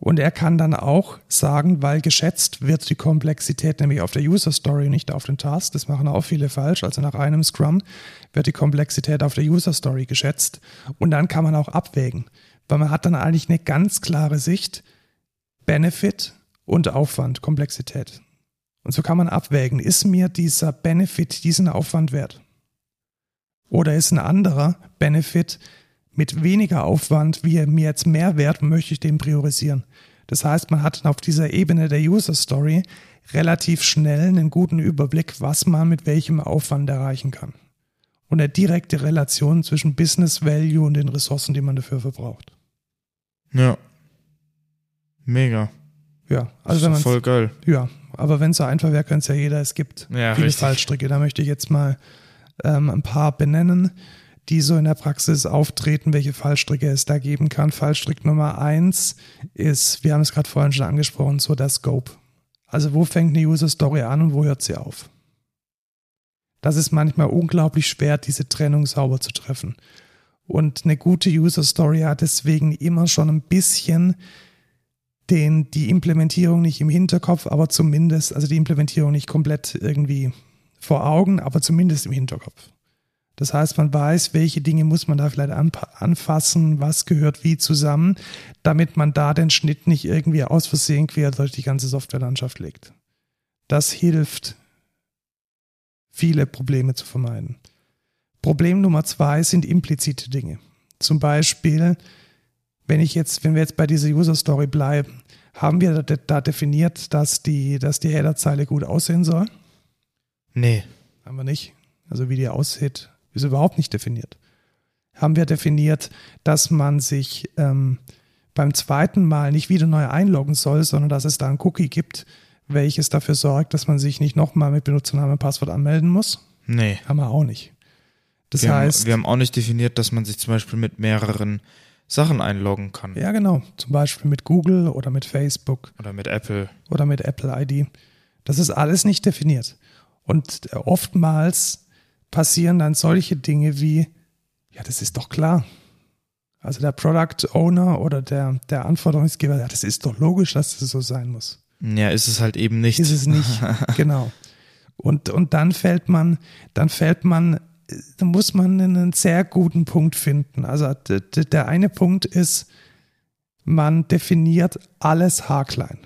Und er kann dann auch sagen, weil geschätzt wird die Komplexität nämlich auf der User Story, nicht auf den Task. Das machen auch viele falsch. Also nach einem Scrum wird die Komplexität auf der User Story geschätzt. Und dann kann man auch abwägen, weil man hat dann eigentlich eine ganz klare Sicht, Benefit und Aufwand, Komplexität. Und so kann man abwägen, ist mir dieser Benefit diesen Aufwand wert? Oder ist ein anderer Benefit mit weniger Aufwand, wie er mir jetzt mehr wert, möchte ich den priorisieren. Das heißt, man hat auf dieser Ebene der User Story relativ schnell einen guten Überblick, was man mit welchem Aufwand erreichen kann. Und eine direkte Relation zwischen Business Value und den Ressourcen, die man dafür verbraucht. Ja. Mega. Ja, also wenn man voll geil. Ja, aber wenn es so einfach wäre, könnte es ja jeder. Es gibt Ja, viele richtig. Fallstricke. Da möchte ich jetzt mal ähm, ein paar benennen, die so in der Praxis auftreten, welche Fallstricke es da geben kann. Fallstrick Nummer eins ist, wir haben es gerade vorhin schon angesprochen, so der Scope. Also wo fängt eine User Story an und wo hört sie auf? Das ist manchmal unglaublich schwer, diese Trennung sauber zu treffen. Und eine gute User Story hat deswegen immer schon ein bisschen den, die Implementierung nicht im Hinterkopf, aber zumindest, also die Implementierung nicht komplett irgendwie vor Augen, aber zumindest im Hinterkopf. Das heißt, man weiß, welche Dinge muss man da vielleicht anfassen, was gehört wie zusammen, damit man da den Schnitt nicht irgendwie aus Versehen quer durch die ganze Softwarelandschaft legt. Das hilft, viele Probleme zu vermeiden. Problem Nummer zwei sind implizite Dinge. Zum Beispiel, wenn ich jetzt, wenn wir jetzt bei dieser User Story bleiben, haben wir da, da definiert, dass die, dass die Header-Zeile gut aussehen soll? Nee. Haben wir nicht. Also wie die aussieht, ist überhaupt nicht definiert. Haben wir definiert, dass man sich ähm, beim zweiten Mal nicht wieder neu einloggen soll, sondern dass es da ein Cookie gibt, welches dafür sorgt, dass man sich nicht nochmal mit Benutzername und Passwort anmelden muss? Nee. Haben wir auch nicht. Das wir, heißt, haben, wir haben auch nicht definiert, dass man sich zum Beispiel mit mehreren Sachen einloggen kann. ja genau, zum Beispiel mit Google oder mit Facebook Oder mit Apple. oder mit Apple ID. Das ist alles nicht definiert. Und äh, oftmals passieren dann solche Dinge wie, ja, das ist doch klar. Also der Product Owner oder der, der Anforderungsgeber, ja, das ist doch logisch, dass das so sein muss. Ja, ist es halt eben nicht. Ist es nicht, genau. Und, und dann fällt man, dann fällt man, da muss man einen sehr guten Punkt finden. Also der eine Punkt ist, man definiert alles haarklein.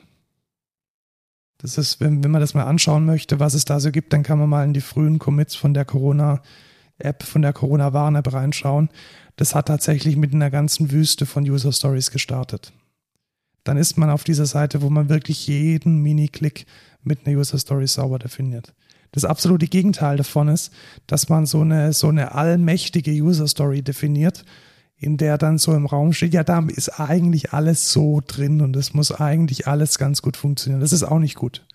Das ist, wenn, wenn man das mal anschauen möchte, was es da so gibt, dann kann man mal in die frühen Commits von der Corona-App, von der Corona-Warn-App reinschauen. Das hat tatsächlich mit einer ganzen Wüste von User Stories gestartet. Dann ist man auf dieser Seite, wo man wirklich jeden Mini-Klick mit einer User Story sauber definiert. Das absolute Gegenteil davon ist, dass man so eine, so eine allmächtige User Story definiert, in der dann so im Raum steht, ja, da ist eigentlich alles so drin und es muss eigentlich alles ganz gut funktionieren. Das ist auch nicht gut.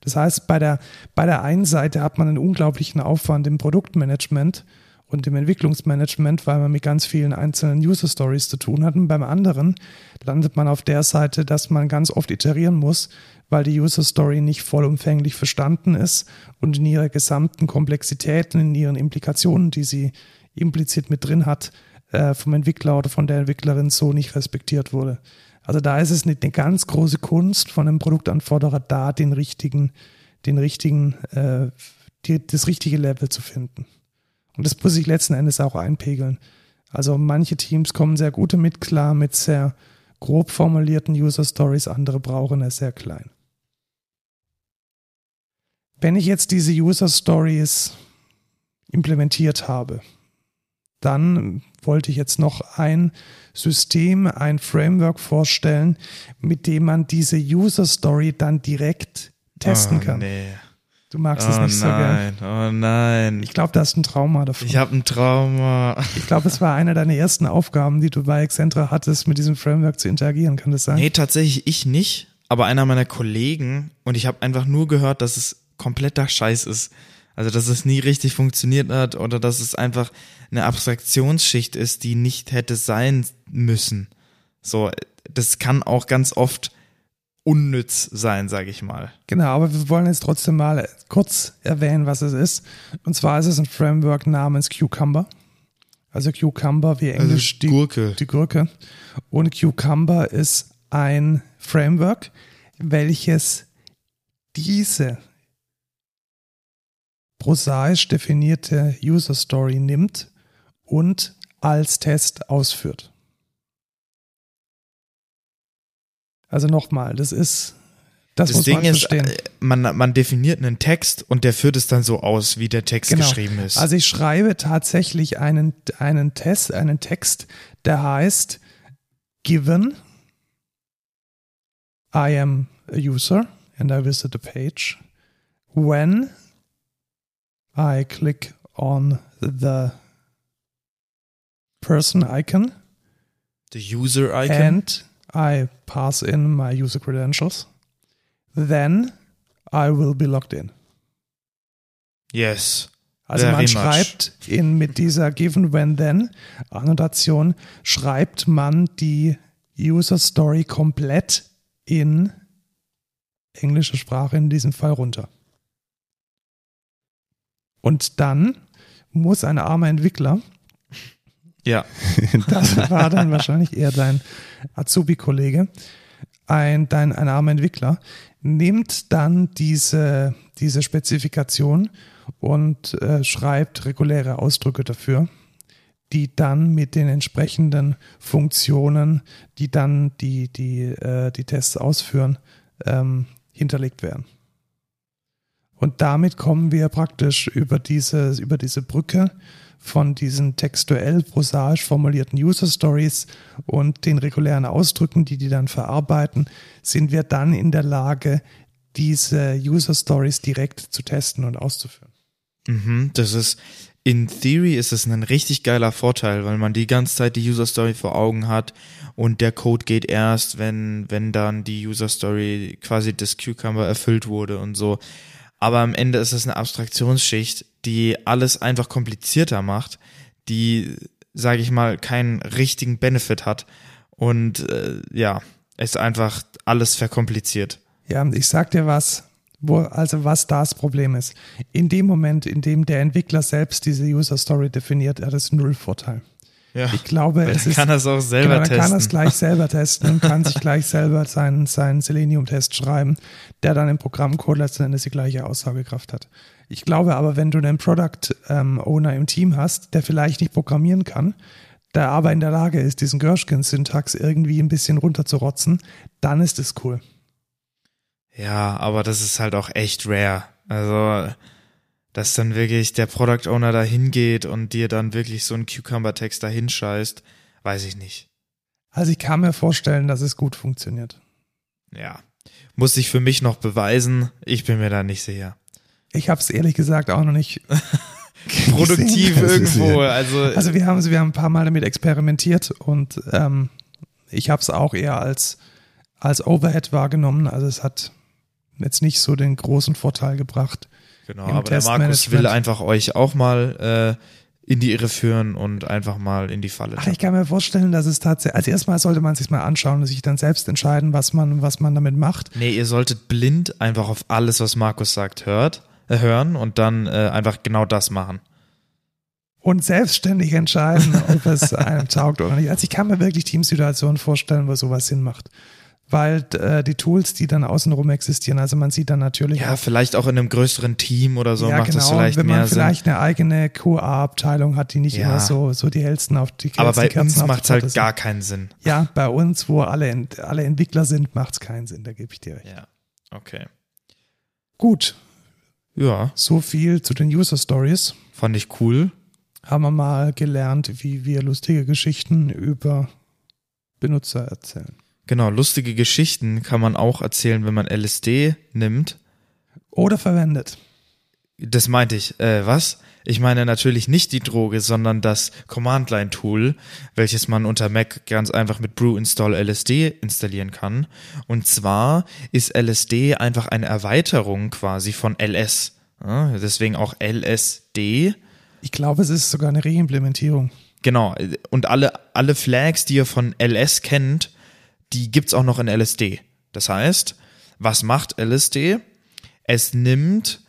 Das heißt, bei der, bei der einen Seite hat man einen unglaublichen Aufwand im Produktmanagement und im Entwicklungsmanagement, weil man mit ganz vielen einzelnen User Stories zu tun hat. Und beim anderen landet man auf der Seite, dass man ganz oft iterieren muss, weil die User Story nicht vollumfänglich verstanden ist und in ihrer gesamten Komplexität in ihren Implikationen, die sie implizit mit drin hat, äh, vom Entwickler oder von der Entwicklerin so nicht respektiert wurde. Also da ist es nicht eine ganz große Kunst von einem Produktanforderer, da den richtigen, den richtigen, äh, die, das richtige Level zu finden. Und das muss sich letzten Endes auch einpegeln. Also manche Teams kommen sehr gut damit klar mit sehr grob formulierten User Stories, andere brauchen es sehr klein. Wenn ich jetzt diese User Stories implementiert habe, dann wollte ich jetzt noch ein System, ein Framework vorstellen, mit dem man diese User Story dann direkt testen oh, kann. Nee. Du magst oh es nicht so gern. nein, oh nein. Ich glaube, da ist ein Trauma davon. Ich habe ein Trauma. Ich glaube, es war eine deiner ersten Aufgaben, die du bei Accenture hattest, mit diesem Framework zu interagieren. Kann das sein? Nee, tatsächlich ich nicht, aber einer meiner Kollegen und ich habe einfach nur gehört, dass es kompletter Scheiß ist. Also, dass es nie richtig funktioniert hat oder dass es einfach eine Abstraktionsschicht ist, die nicht hätte sein müssen. So, das kann auch ganz oft unnütz sein, sage ich mal. Genau, aber wir wollen jetzt trotzdem mal kurz erwähnen, was es ist. Und zwar ist es ein Framework namens Cucumber. Also Cucumber wie Englisch also Gurke. Die, die Gurke. Und Cucumber ist ein Framework, welches diese prosaisch definierte User Story nimmt und als Test ausführt. Also nochmal, das ist das, das muss Ding man ist, äh, man, man definiert einen Text und der führt es dann so aus, wie der Text Genau. geschrieben ist. Also ich schreibe tatsächlich einen, einen Test, einen Text, der heißt Given I am a user and I visit a page. When I click on the person icon the User Icon. and I pass in my user credentials, then I will be logged in. yes. Also man much. schreibt in, mit dieser Given When Then Annotation schreibt man die User Story komplett in englischer Sprache in diesem Fall runter. Und dann muss ein armer Entwickler, Ja. das war dann wahrscheinlich eher dein Azubi-Kollege, ein, dein, ein armer Entwickler, nimmt dann diese, diese Spezifikation und äh, schreibt reguläre Ausdrücke dafür, die dann mit den entsprechenden Funktionen, die dann die, die, äh, die Tests ausführen, ähm, hinterlegt werden. Und damit kommen wir praktisch über diese, über diese Brücke von diesen textuell prosaisch formulierten User Stories und den regulären Ausdrücken, die die dann verarbeiten, sind wir dann in der Lage, diese User Stories direkt zu testen und auszuführen. Mhm, das ist, in Theory ist es ein richtig geiler Vorteil, weil man die ganze Zeit die User Story vor Augen hat und der Code geht erst, wenn, wenn dann die User Story quasi das Cucumber erfüllt wurde und so. Aber am Ende ist es eine Abstraktionsschicht, die alles einfach komplizierter macht, die, sage ich mal, keinen richtigen Benefit hat und äh, ja, es einfach alles verkompliziert. Ja, ich sag dir was, wo, also was das Problem ist. In dem Moment, in dem der Entwickler selbst diese User Story definiert, hat es null Vorteil. Ja, Ich glaube, es ist kann es auch selber genau, testen. kann es gleich selber testen und kann sich gleich selber seinen, seinen Selenium-Test schreiben, der dann im Programmcode letzten Endes die gleiche Aussagekraft hat. Ich glaube aber, wenn du einen Product ähm, Owner im Team hast, der vielleicht nicht programmieren kann, der aber in der Lage ist, diesen Gershkin-Syntax irgendwie ein bisschen runterzurotzen, dann ist es cool. Ja, aber das ist halt auch echt rare. Also, dass dann wirklich der Product Owner da hingeht und dir dann wirklich so einen Cucumber-Text da hinscheißt, weiß ich nicht. Also ich kann mir vorstellen, dass es gut funktioniert. Ja. Muss sich für mich noch beweisen. Ich bin mir da nicht sicher. Ich habe es ehrlich gesagt auch noch nicht Produktiv gesehen. irgendwo. Also, Also wir haben, wir haben ein paar Mal damit experimentiert und ähm, ich habe es auch eher als, als Overhead wahrgenommen. Also es hat jetzt nicht so den großen Vorteil gebracht. Genau, aber der Markus will einfach euch auch mal äh, in die Irre führen und einfach mal in die Falle Ach, ich kann mir vorstellen, dass es tatsächlich, also erstmal sollte man sich mal anschauen und sich dann selbst entscheiden, was man, was man damit macht. Nee, ihr solltet blind einfach auf alles, was Markus sagt, hört, äh, hören und dann äh, einfach genau das machen. Und selbstständig entscheiden, ob es einem taugt oder nicht. Also ich kann mir wirklich Teamsituationen vorstellen, wo sowas Sinn macht. Weil äh, die Tools, die dann außenrum existieren, also man sieht dann natürlich Ja, vielleicht auch in einem größeren Team oder so ja, macht genau, das vielleicht wenn mehr man Sinn. vielleicht eine eigene QA-Abteilung hat, die nicht Ja. immer so, so die hellsten auf die Aber bei uns Kerzen auf macht es halt gar keinen Sinn. Ja, bei uns, wo alle, alle Entwickler sind, macht es keinen Sinn, da gebe ich dir recht. Ja, okay. Gut, Ja, so viel zu den User Stories. fand ich cool. Haben wir mal gelernt, wie wir lustige Geschichten über Benutzer erzählen. Genau, lustige Geschichten kann man auch erzählen, wenn man LSD nimmt. Oder verwendet. Das meinte ich. Äh, was? Ich meine natürlich nicht die Droge, sondern das Command-Line-Tool, welches man unter Mac ganz einfach mit brew install LSD installieren kann. Und zwar ist LSD einfach eine Erweiterung quasi von LS. Ja, deswegen auch LSD. Ich glaube, es ist sogar eine Reimplementierung. Genau. Und alle, alle Flags, die ihr von LS kennt, die gibt's auch noch in LSD. Das heißt, Was macht LSD? Es nimmt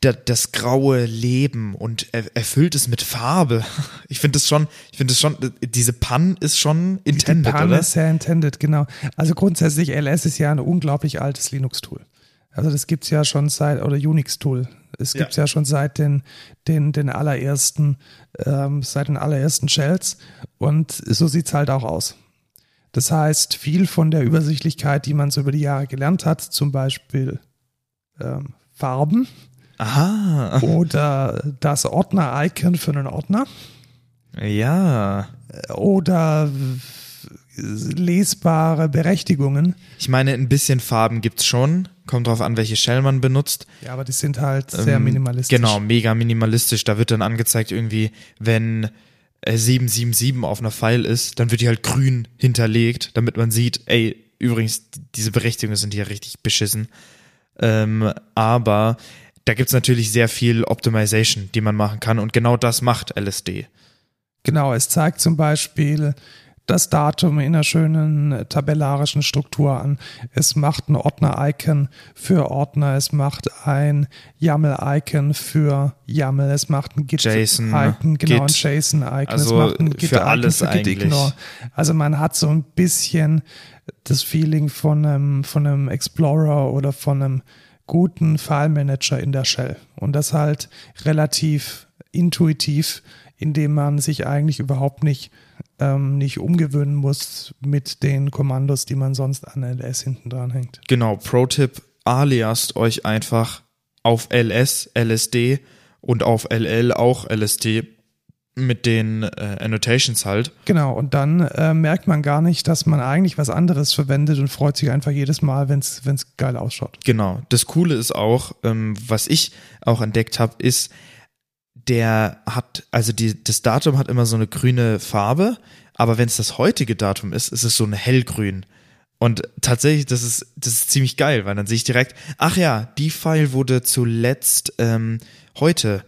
das, graue Leben und er, erfüllt es mit Farbe. Ich finde es schon, ich finde es schon, diese Pun ist schon intended, Die Pan oder? ist sehr intended, genau. Also grundsätzlich, LS ist ja ein unglaublich altes Linux-Tool. Also das gibt's ja schon seit, oder Unix-Tool. Es Ja. gibt's ja. schon seit den, den, den allerersten, ähm, seit den allerersten Shells. Und so sieht's halt auch aus. Das heißt, viel von der Übersichtlichkeit, die man so über die Jahre gelernt hat, zum Beispiel ähm, Farben Aha, oder das Ordner-Icon für einen Ordner ja. oder lesbare Berechtigungen. Ich meine, ein bisschen Farben gibt's schon. Kommt drauf an, welche Shell man benutzt. Ja, aber die sind halt sehr Ähm, minimalistisch. Genau, mega minimalistisch. Da wird dann angezeigt irgendwie, wenn 777 auf einer File ist, dann wird die halt grün hinterlegt, damit man sieht, ey, übrigens, diese Berechtigungen sind hier richtig beschissen. Ähm, aber da gibt's natürlich sehr viel Optimization, die man machen kann und genau das macht LSD. Genau, es zeigt zum Beispiel das Datum in einer schönen äh, tabellarischen Struktur an. Es macht ein Ordner-Icon für Ordner, es macht ein YAML-Icon für YAML, es macht ein Git-Icon, genau, ein Git. JSON-Icon, Also es macht ein für Git-Icon alles für eigentlich. Git-Ignore. Also man hat so ein bisschen das Feeling von einem, von einem Explorer oder von einem guten File-Manager in der Shell. Und das halt relativ intuitiv, indem man sich eigentlich überhaupt nicht, ähm, nicht umgewöhnen muss mit den Kommandos, die man sonst an LS hinten dran hängt. Genau, Pro-Tipp, aliast euch einfach auf LS, LSD und auf LL auch LSD mit den äh, Annotations halt. Genau, und dann äh, merkt man gar nicht, dass man eigentlich was anderes verwendet und freut sich einfach jedes Mal, wenn es geil ausschaut. Genau. Das Coole ist auch, ähm, was ich auch entdeckt habe, ist, der hat, also die, das Datum hat immer so eine grüne Farbe, aber wenn es das heutige Datum ist, ist es so ein hellgrün. Und tatsächlich, das ist, das ist ziemlich geil, weil dann sehe ich direkt, ach ja, die File wurde zuletzt ähm, heute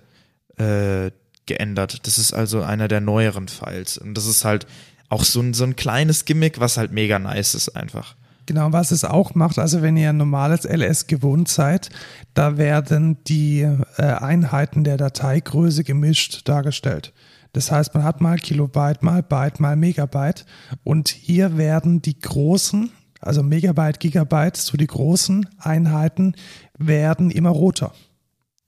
äh, geändert. Das ist also einer der neueren Files. Und das ist halt auch so ein, so ein kleines Gimmick, was halt mega nice ist einfach. Genau, was es auch macht, also wenn ihr ein normales LS gewohnt seid, da werden die äh, Einheiten der Dateigröße gemischt dargestellt. Das heißt, man hat mal Kilobyte, mal Byte, mal Megabyte und hier werden die großen, also Megabyte, Gigabyte, so die großen Einheiten werden immer roter.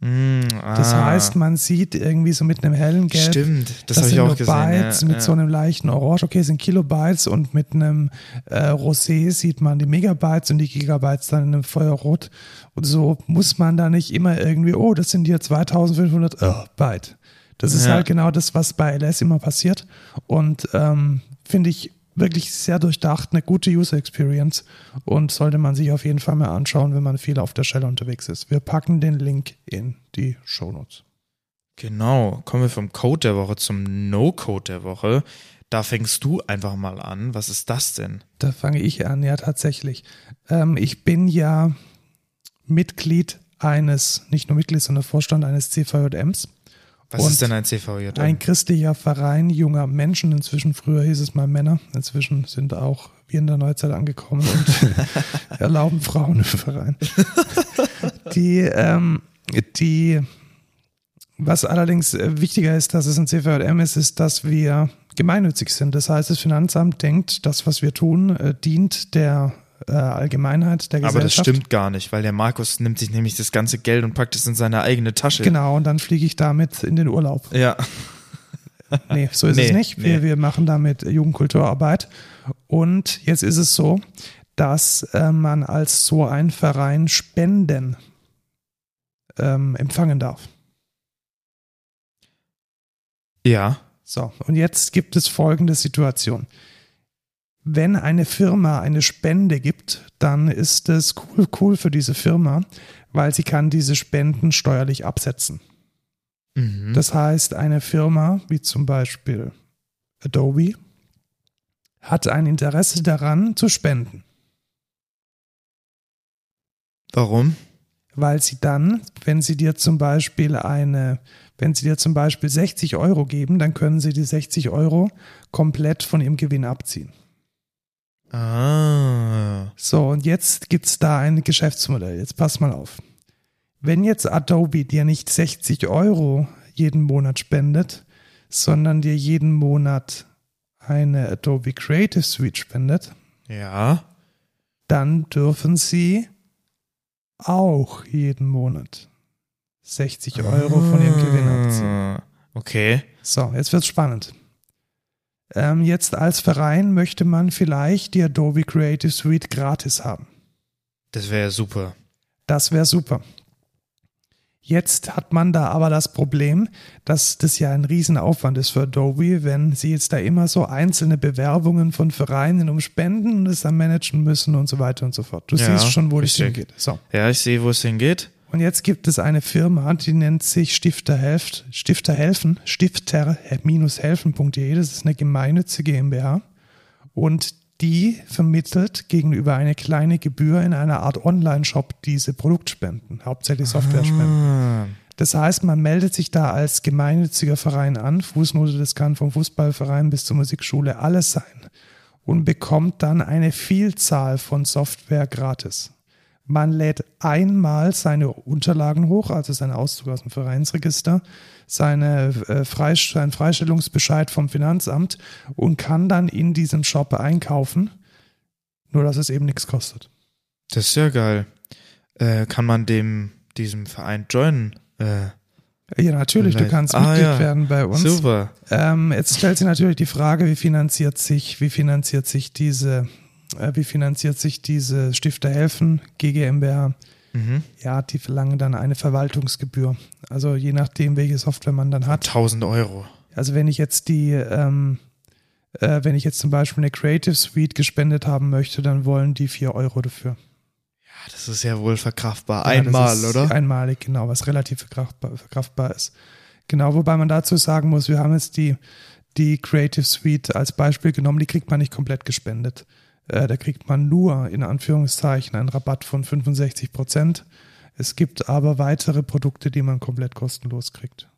Mm, Das ah. heißt, man sieht irgendwie so mit einem hellen Gelb, Stimmt, das, das, habe sind ich auch gesehen. Bytes ja, mit ja. so einem leichten Orange. Okay, sind Kilobytes und mit einem äh, Rosé sieht man die Megabytes und die Gigabytes dann in einem Feuerrot. Und so muss man da nicht immer irgendwie, oh, das sind hier 2500 oh, Byte. Das ist Ja. halt genau das, was bei LS immer passiert. Und ähm, finde ich wirklich sehr durchdacht, eine gute User Experience und sollte man sich auf jeden Fall mal anschauen, wenn man viel auf der Shell unterwegs ist. Wir packen den Link in die Shownotes. Genau, kommen wir vom Code der Woche zum No-Code der Woche. Da fängst du einfach mal an. Was ist das denn? Da fange ich an, ja, tatsächlich. Ähm, ich bin ja Mitglied eines, nicht nur Mitglied, sondern Vorstand eines CVJMs. Was Und ist denn ein CVJ? Ein christlicher Verein junger Menschen. Inzwischen, früher hieß es mal Männer. Inzwischen sind auch wir in der Neuzeit angekommen und erlauben Frauen im Verein. Die, ähm, die, was allerdings äh, wichtiger ist, dass es ein CVJM ist, ist, dass wir gemeinnützig sind. Das heißt, das Finanzamt denkt, das, was wir tun, äh, dient der äh, Allgemeinheit, der Aber das Gesellschaft. stimmt gar nicht, weil der Markus nimmt sich nämlich das ganze Geld und packt es in seine eigene Tasche. Genau, und dann fliege ich damit in den Urlaub. Ja. Nee, so ist Nee, es nicht. Wir, nee. wir machen damit Jugendkulturarbeit. Und jetzt ist es so, dass äh, man als so ein Verein Spenden ähm, empfangen darf. Ja. So, und jetzt gibt es folgende Situation. Wenn eine Firma eine Spende gibt, dann ist es cool, cool für diese Firma, weil sie kann diese Spenden steuerlich absetzen. Mhm. Das heißt, eine Firma wie zum Beispiel Adobe hat ein Interesse daran zu spenden, Warum? weil sie dann, wenn sie dir zum Beispiel eine, wenn sie dir zum Beispiel 60 Euro geben, dann können sie die 60 Euro komplett von ihrem Gewinn abziehen. Ah. So, und jetzt gibt's da ein Geschäftsmodell. Jetzt pass mal auf. Wenn jetzt Adobe dir nicht 60 Euro jeden Monat spendet, sondern dir jeden Monat eine Adobe Creative Suite spendet, Ja. dann dürfen sie auch jeden Monat 60 Euro von ihrem Gewinn abziehen. Ah, Okay. So, jetzt wird's spannend. Ähm, jetzt als Verein möchte man vielleicht die Adobe Creative Suite gratis haben. Das wäre super. Das wäre super. Jetzt hat man da aber das Problem, dass das ja ein Riesenaufwand ist für Adobe, wenn sie jetzt da immer so einzelne Bewerbungen von Vereinen um Spenden und es dann managen müssen und so weiter und so fort. Du Ja, siehst schon, wo das richtig. hingeht. So. Ja, ich sehe, wo es hingeht. Und jetzt gibt es eine Firma, die nennt sich Stifter, Helft, Stifter helfen, stifter-helfen.de. Das ist eine gemeinnützige GmbH. Und die vermittelt gegenüber eine kleine Gebühr in einer Art Online-Shop diese Produktspenden, hauptsächlich Software-Spenden. Ah. Das heißt, man meldet sich da als gemeinnütziger Verein an. Fußnote, das kann vom Fußballverein bis zur Musikschule alles sein. Und bekommt dann eine Vielzahl von Software gratis. Man lädt einmal seine Unterlagen hoch, also seinen Auszug aus dem Vereinsregister, seine, äh, Freist seinen Freistellungsbescheid vom Finanzamt und kann dann in diesem Shop einkaufen, nur dass es eben nichts kostet. Das ist ja geil. Äh, kann man dem, diesem Verein joinen? Äh, Ja, natürlich, du kannst Ah, Mitglied ja. werden bei uns. super. Ähm, jetzt stellt sich natürlich die Frage, wie finanziert sich, wie finanziert sich diese, wie finanziert sich diese Stifter helfen, GGMBH? Mhm. Ja, die verlangen dann eine Verwaltungsgebühr. Also je nachdem, welche Software man dann hat. 1000 Euro. Also wenn ich jetzt die, ähm, äh, wenn ich jetzt zum Beispiel eine Creative Suite gespendet haben möchte, dann wollen die 4 Euro dafür. Ja, das ist ja wohl verkraftbar. Ja, Einmal, oder? Einmalig, genau, was relativ verkraftbar, verkraftbar ist. Genau, wobei man dazu sagen muss, wir haben jetzt die, die Creative Suite als Beispiel genommen, die kriegt man nicht komplett gespendet. Äh, da kriegt man nur in Anführungszeichen einen Rabatt von 65 Prozent. Es gibt aber weitere Produkte, die man komplett kostenlos kriegt.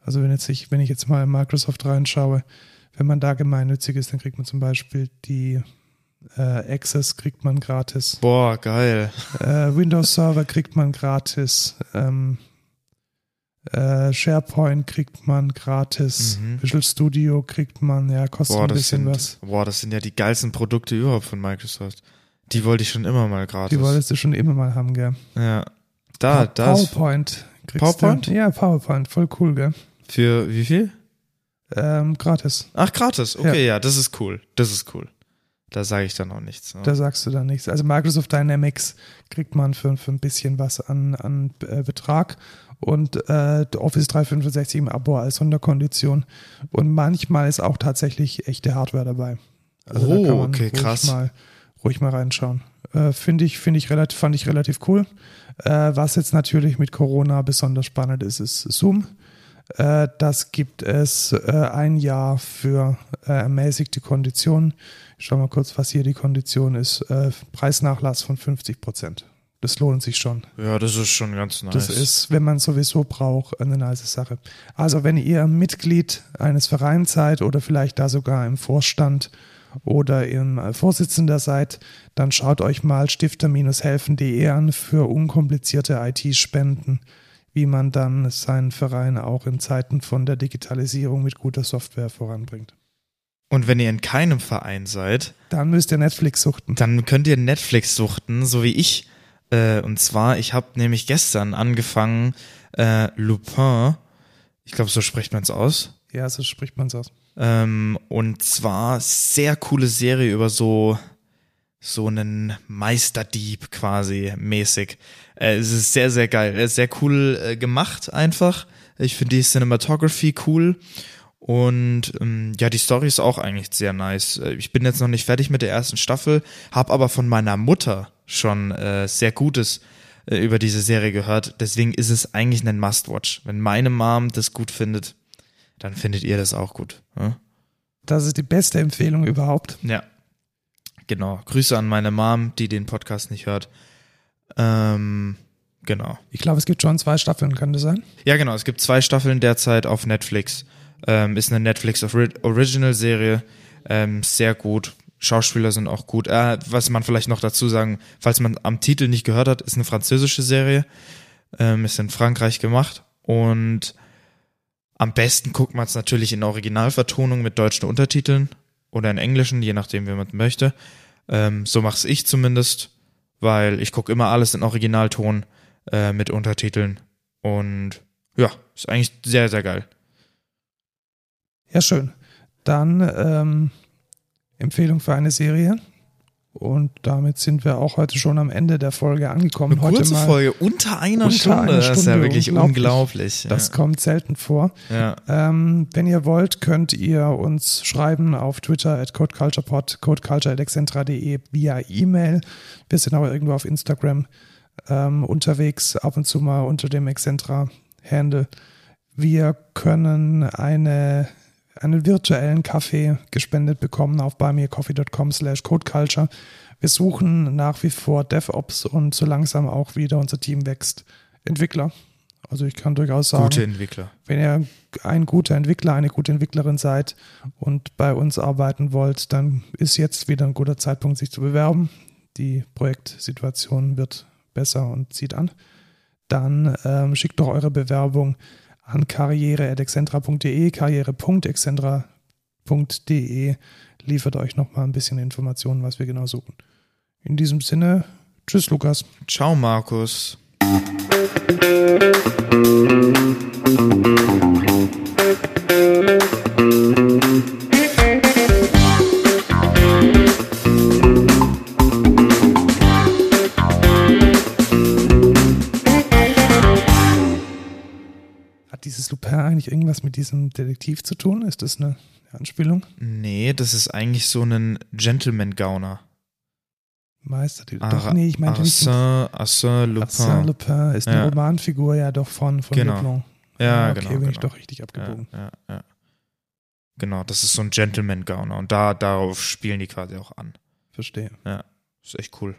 Also wenn jetzt ich, wenn ich jetzt mal in Microsoft reinschaue, wenn man da gemeinnützig ist, dann kriegt man zum Beispiel die äh, Access kriegt man gratis. Boah, geil. Äh, Windows Server kriegt man gratis. Ähm, äh, SharePoint kriegt man gratis. Mhm. Visual Studio kriegt man, ja, kostet Boah ein das, bisschen sind, was. boah, das sind ja die geilsten Produkte überhaupt von Microsoft. Die wollte ich schon immer mal gratis. Die wolltest du schon immer mal haben, gell? Ja. Da, das. PowerPoint. Kriegst PowerPoint? Du? Ja, PowerPoint, voll cool, gell? Für wie viel? Ähm, gratis. Ach, gratis. Okay, ja. das ist cool. Das ist cool. Da sage ich dann auch nichts. ne? Da sagst du dann nichts. Also Microsoft Dynamics kriegt man für, für ein bisschen was an, an äh, Betrag und äh, Office 365 im Abo als Sonderkondition. Und manchmal ist auch tatsächlich echte Hardware dabei. Also Oh, okay, ruhig krass. Mal, ruhig mal reinschauen. Äh, Finde ich, finde ich relativ, fand ich relativ cool. Äh, was jetzt natürlich mit Corona besonders spannend ist, ist Zoom. Äh, das gibt es äh, ein Jahr für äh, ermäßigte Konditionen. Ich schau mal kurz, was hier die Kondition ist. Preisnachlass von 50 Prozent. Das lohnt sich schon. ja, das ist schon ganz nice. Das ist, wenn man sowieso braucht, eine nice Sache. Also wenn ihr Mitglied eines Vereins seid oder vielleicht da sogar im Vorstand oder im äh, Vorsitzender seid, dann schaut euch mal stifter-helfen.de an für unkomplizierte IT-Spenden, wie man dann seinen Verein auch in Zeiten von der Digitalisierung mit guter Software voranbringt. Und wenn ihr in keinem Verein seid, Dann müsst ihr Netflix suchten. dann könnt ihr Netflix suchten, so wie ich. Äh, und zwar, ich habe nämlich gestern angefangen, äh, Lupin, ich glaube, so spricht man es aus. Ja, so spricht man es aus. Ähm, und zwar sehr coole Serie über so so einen Meisterdieb quasi mäßig. Äh, es ist sehr, sehr geil. Es ist sehr cool äh, gemacht einfach. Ich finde die Cinematography cool. Und ähm, ja, die Story ist auch eigentlich sehr nice. Äh, Ich bin jetzt noch nicht fertig mit der ersten Staffel, habe aber von meiner Mutter schon äh, sehr Gutes äh, über diese Serie gehört. Deswegen ist es eigentlich ein Must-Watch. Wenn meine Mom das gut findet, dann findet ihr das auch gut. Ja? Das ist die beste Empfehlung überhaupt. Ja. Genau. Grüße an meine Mom, die den Podcast nicht hört. Ähm, genau. Ich glaube, es gibt schon zwei Staffeln, kann das sein? Ja, genau. Es gibt zwei Staffeln derzeit auf Netflix. Ähm, ist eine Netflix Ori Original Serie. Ähm, sehr gut. Schauspieler sind auch gut. Äh, was man vielleicht noch dazu sagen, falls man am Titel nicht gehört hat, ist eine französische Serie. Ähm, ist in Frankreich gemacht. Und am besten guckt man es natürlich in Originalvertonung mit deutschen Untertiteln oder in englischen, je nachdem, wie man möchte. Ähm, so mache ich zumindest, weil ich gucke immer alles in Originalton äh, mit Untertiteln. Und ja, ist eigentlich sehr, sehr geil. Ja, schön. Dann ähm, Empfehlung für eine Serie. Und damit sind wir auch heute schon am Ende der Folge angekommen. Eine heute kurze mal Folge, unter einer unter Stunde. einer Das ist ja Stunde, wirklich unglaublich. unglaublich. Das kommt selten vor. ja. Ähm, wenn ihr wollt, könnt ihr uns schreiben auf Twitter at codeculturepod, codeculture.excentra.de via E-Mail. Wir sind aber irgendwo auf Instagram ähm, unterwegs, ab und zu mal unter dem Excentra-Handle. Wir können eine, einen virtuellen Kaffee gespendet bekommen auf buymeacoffee.com slash codeculture. Wir suchen nach wie vor DevOps und so langsam auch wieder unser Team wächst. Entwickler. Also ich kann durchaus sagen, Gute Entwickler. wenn ihr ein guter Entwickler, eine gute Entwicklerin seid und bei uns arbeiten wollt, dann ist jetzt wieder ein guter Zeitpunkt, sich zu bewerben. Die Projektsituation wird besser und zieht an. Dann ähm, schickt doch eure Bewerbung an karriere.excentra.de, karriere.excentra.de, liefert euch nochmal ein bisschen Informationen, was wir genau suchen. In diesem Sinne, tschüss Lukas. Ciao, Markus. Dieses Lupin eigentlich irgendwas mit diesem Detektiv zu tun? Ist das eine Anspielung? Nee, das ist eigentlich so ein Gentleman-Gauner. Meister, die, Ara- doch, nee, ich meinte nicht Arsène, Lupin. Arsène Lupin ist eine Ja. Romanfigur ja doch von, von Genau. Leblon. Ja, Ah, okay, genau. bin genau. ich doch richtig abgebogen. Ja, ja, ja. Genau, das ist so ein Gentleman-Gauner und da, darauf spielen die quasi auch an. Verstehe. Ja, ist echt cool.